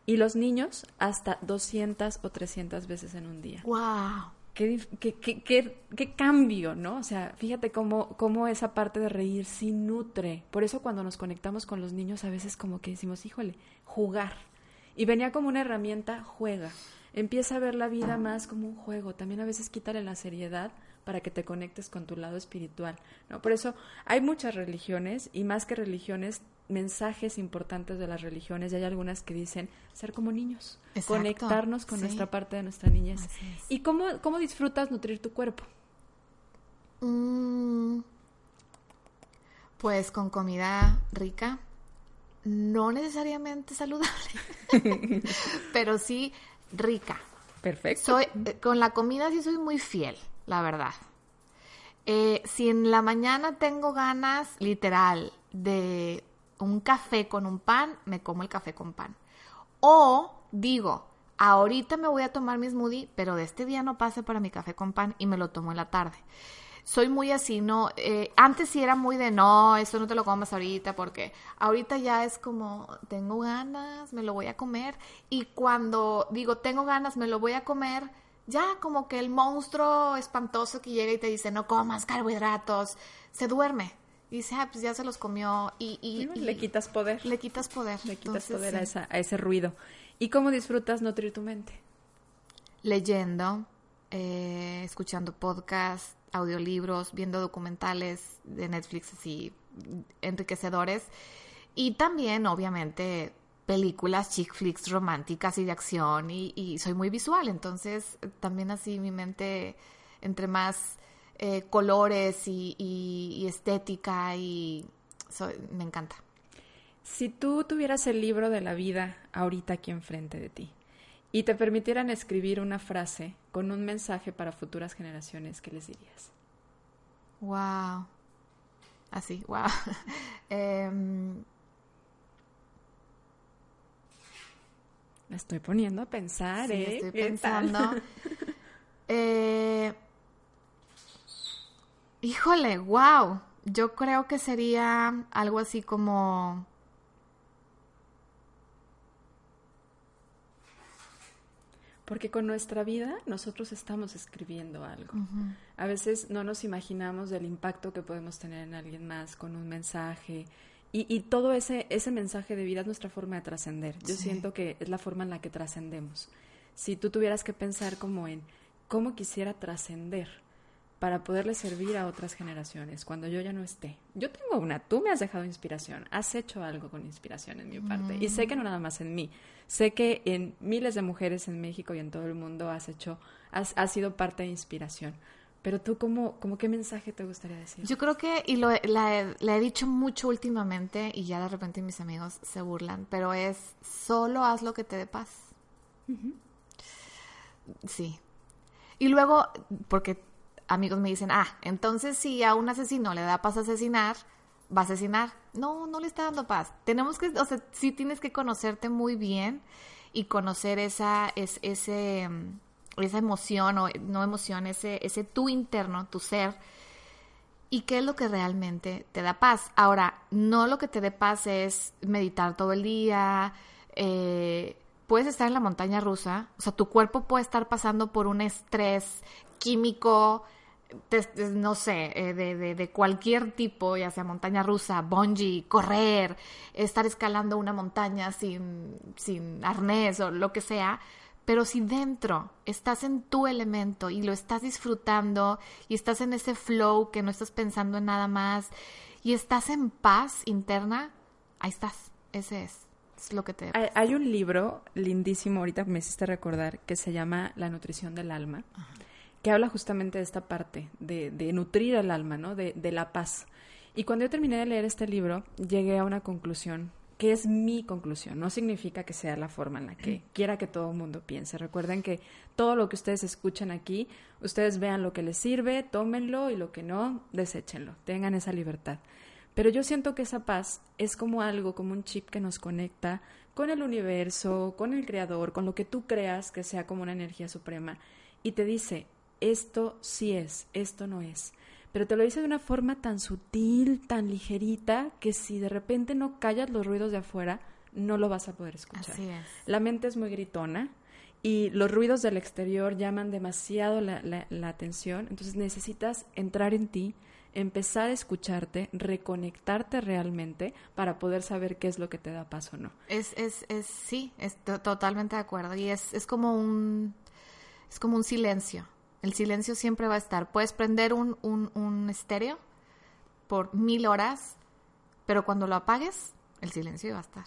y los niños hasta 200 o 300 veces en un día. ¡Wow! Qué, qué- qué- qué cambio, ¿no? O sea, fíjate cómo, cómo esa parte de reír sí nutre. Por eso cuando nos conectamos con los niños a veces como que decimos, híjole, jugar. Y venía como una herramienta, juega. Empieza a ver la vida más como un juego. También a veces quítale la seriedad para que te conectes con tu lado espiritual, ¿no? Por eso hay muchas religiones y más que religiones, mensajes importantes de las religiones. Y hay algunas que dicen ser como niños, Exacto, conectarnos con sí. nuestra parte de nuestra niñez. ¿Y cómo, cómo disfrutas nutrir tu cuerpo? Mm, pues con comida rica, no necesariamente saludable, pero sí rica. Perfecto. Soy, eh, con la comida sí soy muy fiel, la verdad. Eh, si en la mañana tengo ganas, literal, de un café con un pan, me como el café con pan. O digo, ahorita me voy a tomar mi smoothie, pero de este día no pase para mi café con pan y me lo tomo en la tarde. Soy muy así, no, eh, antes sí era muy de no, esto no te lo comas ahorita, porque ahorita ya es como, tengo ganas, me lo voy a comer, y cuando digo, tengo ganas, me lo voy a comer, ya como que el monstruo espantoso que llega y te dice no comas carbohidratos, se duerme. Y dice, ah, pues ya se los comió y... y, le quitas poder. Le quitas poder. Le quitas poder a, esa, a ese ruido. ¿Y cómo disfrutas nutrir tu mente? Leyendo, eh, escuchando podcasts, audiolibros, viendo documentales de Netflix así enriquecedores. Y también, obviamente, películas chick flicks románticas y de acción. Y, soy muy visual, entonces también así mi mente, entre más eh, colores y, estética, y me encanta. Si tú tuvieras el libro de la vida ahorita aquí enfrente de ti y te permitieran escribir una frase con un mensaje para futuras generaciones, ¿qué les dirías? Wow. Así, wow. Me estoy poniendo a pensar, sí, ¿eh? Estoy pensando. eh, híjole, wow. Yo creo que sería algo así como Porque con nuestra vida nosotros estamos escribiendo algo. A veces no nos imaginamos del impacto que podemos tener en alguien más con un mensaje. Y, todo ese, ese mensaje de vida es nuestra forma de trascender. Yo siento que es la forma en la que trascendemos. Si tú tuvieras que pensar como en cómo quisiera trascender, para poderle servir a otras generaciones cuando yo ya no esté. Yo tengo una, tú me has dejado inspiración, has hecho algo con inspiración en mi parte y sé que no nada más en mí, sé que en miles de mujeres en México y en todo el mundo has hecho, has, sido parte de inspiración. Pero tú, ¿cómo, cómo qué mensaje te gustaría decir? Yo creo que, y lo, la, he dicho mucho últimamente, y ya de repente mis amigos se burlan, pero es solo haz lo que te dé paz. Sí. Y luego, porque amigos me dicen, ah, entonces si a un asesino le da paz asesinar, va a asesinar. No, no le está dando paz. Tenemos que, o sea, sí tienes que conocerte muy bien y conocer esa, es, ese, mm, esa emoción o no emoción, ese, ese tú interno, tu ser, y qué es lo que realmente te da paz. Ahora, no lo que te dé paz es meditar todo el día, eh, puedes estar en la montaña rusa, o sea, tu cuerpo puede estar pasando por un estrés químico, no sé, eh, de, de, cualquier tipo, ya sea montaña rusa, bungee, correr, estar escalando una montaña sin, sin arnés o lo que sea, pero si dentro estás en tu elemento y lo estás disfrutando y estás en ese flow que no estás pensando en nada más y estás en paz interna, ahí estás, ese es. Es lo que te... Hay, hay un libro lindísimo, ahorita me hiciste recordar, que se llama La nutrición del alma que habla justamente de esta parte, de, de nutrir al alma, ¿no? De, de, la paz. Y cuando yo terminé de leer este libro, llegué a una conclusión, que es mi conclusión. No significa que sea la forma en la que quiera que todo el mundo piense. Recuerden que todo lo que ustedes escuchan aquí, ustedes vean lo que les sirve, tómenlo y lo que no, deséchenlo. Tengan esa libertad. Pero yo siento que esa paz es como algo, como un chip que nos conecta con el universo, con el creador, con lo que tú creas que sea como una energía suprema. Y te dice, esto sí es, esto no es. Pero te lo dice de una forma tan sutil, tan ligerita, que si de repente no callas los ruidos de afuera, no lo vas a poder escuchar. Así es. La mente es muy gritona y los ruidos del exterior llaman demasiado la, la, atención, entonces necesitas entrar en ti, empezar a escucharte, reconectarte realmente para poder saber qué es lo que te da paso o no. Es, es, es sí, estoy totalmente de acuerdo. Y es, es como un es como un silencio. El silencio siempre va a estar. Puedes prender un, un, estéreo por mil horas, pero cuando lo apagues, el silencio va a estar.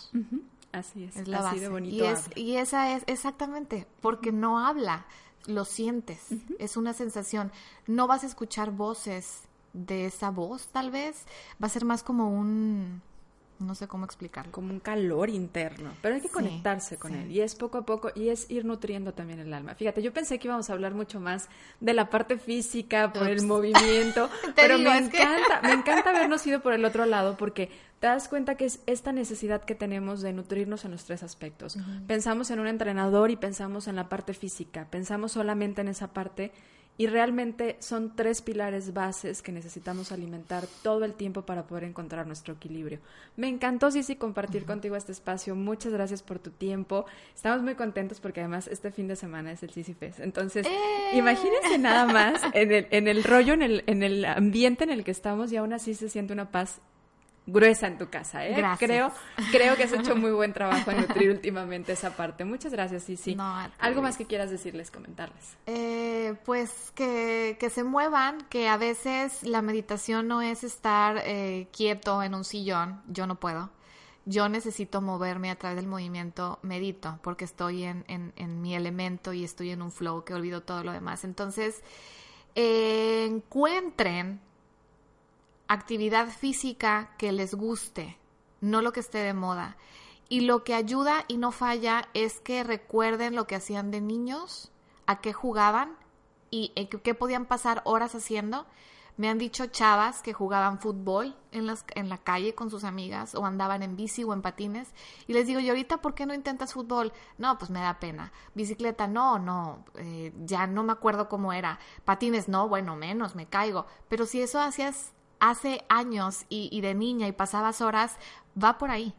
Así es. Es la Así base. de bonito. Y, es, y esa es exactamente, porque no habla, lo sientes. Es una sensación. No vas a escuchar voces de esa voz, tal vez. Va a ser más como un no sé cómo explicarlo. Como un calor interno, pero hay que conectarse con él y es poco a poco y es ir nutriendo también el alma. Fíjate, yo pensé que íbamos a hablar mucho más de la parte física, por el movimiento, pero me encanta, me encanta habernos ido por el otro lado porque te das cuenta que es esta necesidad que tenemos de nutrirnos en los tres aspectos. Pensamos en un entrenador y pensamos en la parte física, pensamos solamente en esa parte y realmente son tres pilares bases que necesitamos alimentar todo el tiempo para poder encontrar nuestro equilibrio. Me encantó, Sisi, compartir contigo este espacio. Muchas gracias por tu tiempo. Estamos muy contentos porque además este fin de semana es el Sisi Fest. Entonces, ¡Eh! imagínense nada más en el, en el rollo, en el, en el ambiente en el que estamos y aún así se siente una paz gruesa en tu casa, ¿eh? Gracias. Creo, creo que has hecho muy buen trabajo en nutrir últimamente esa parte. Muchas gracias. No, Algo más que quieras decirles, comentarles. Eh, pues que, que se muevan, que a veces la meditación no es estar eh, quieto en un sillón, yo no puedo. Yo necesito moverme a través del movimiento, medito, porque estoy en, en, en mi elemento y estoy en un flow que olvido todo lo demás. Entonces, eh, encuentren actividad física que les guste, no lo que esté de moda. Y lo que ayuda y no falla es que recuerden lo que hacían de niños, a qué jugaban y eh, qué podían pasar horas haciendo. Me han dicho chavas que jugaban fútbol en, las, en la calle con sus amigas o andaban en bici o en patines. Y les digo, ¿y ahorita por qué no intentas fútbol? No, pues me da pena. Bicicleta, no, no, eh, ya no me acuerdo cómo era. Patines, no, bueno, menos, me caigo. Pero si eso hacías hace años y, de niña y pasabas horas, va por ahí.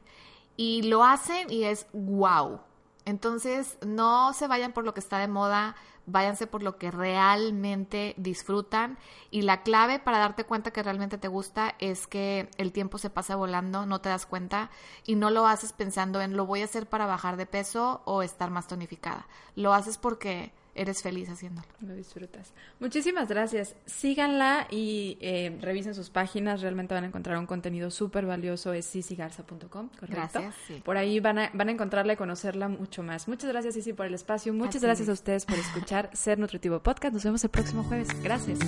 Y lo hacen y es wow. Entonces, no se vayan por lo que está de moda, váyanse por lo que realmente disfrutan. Y la clave para darte cuenta que realmente te gusta es que el tiempo se pasa volando, no te das cuenta y no lo haces pensando en lo voy a hacer para bajar de peso o estar más tonificada. Lo haces porque eres feliz haciéndolo. Lo disfrutas. Muchísimas gracias. Síganla y eh, revisen sus páginas. Realmente van a encontrar un contenido súper valioso. Es sisigarza.com, ¿correcto? Gracias, sí. Por ahí van a, van a encontrarla y conocerla mucho más. Muchas gracias, Sisi, por el espacio. Muchas gracias a ustedes por escuchar Ser Nutritivo Podcast. Nos vemos el próximo jueves. Gracias.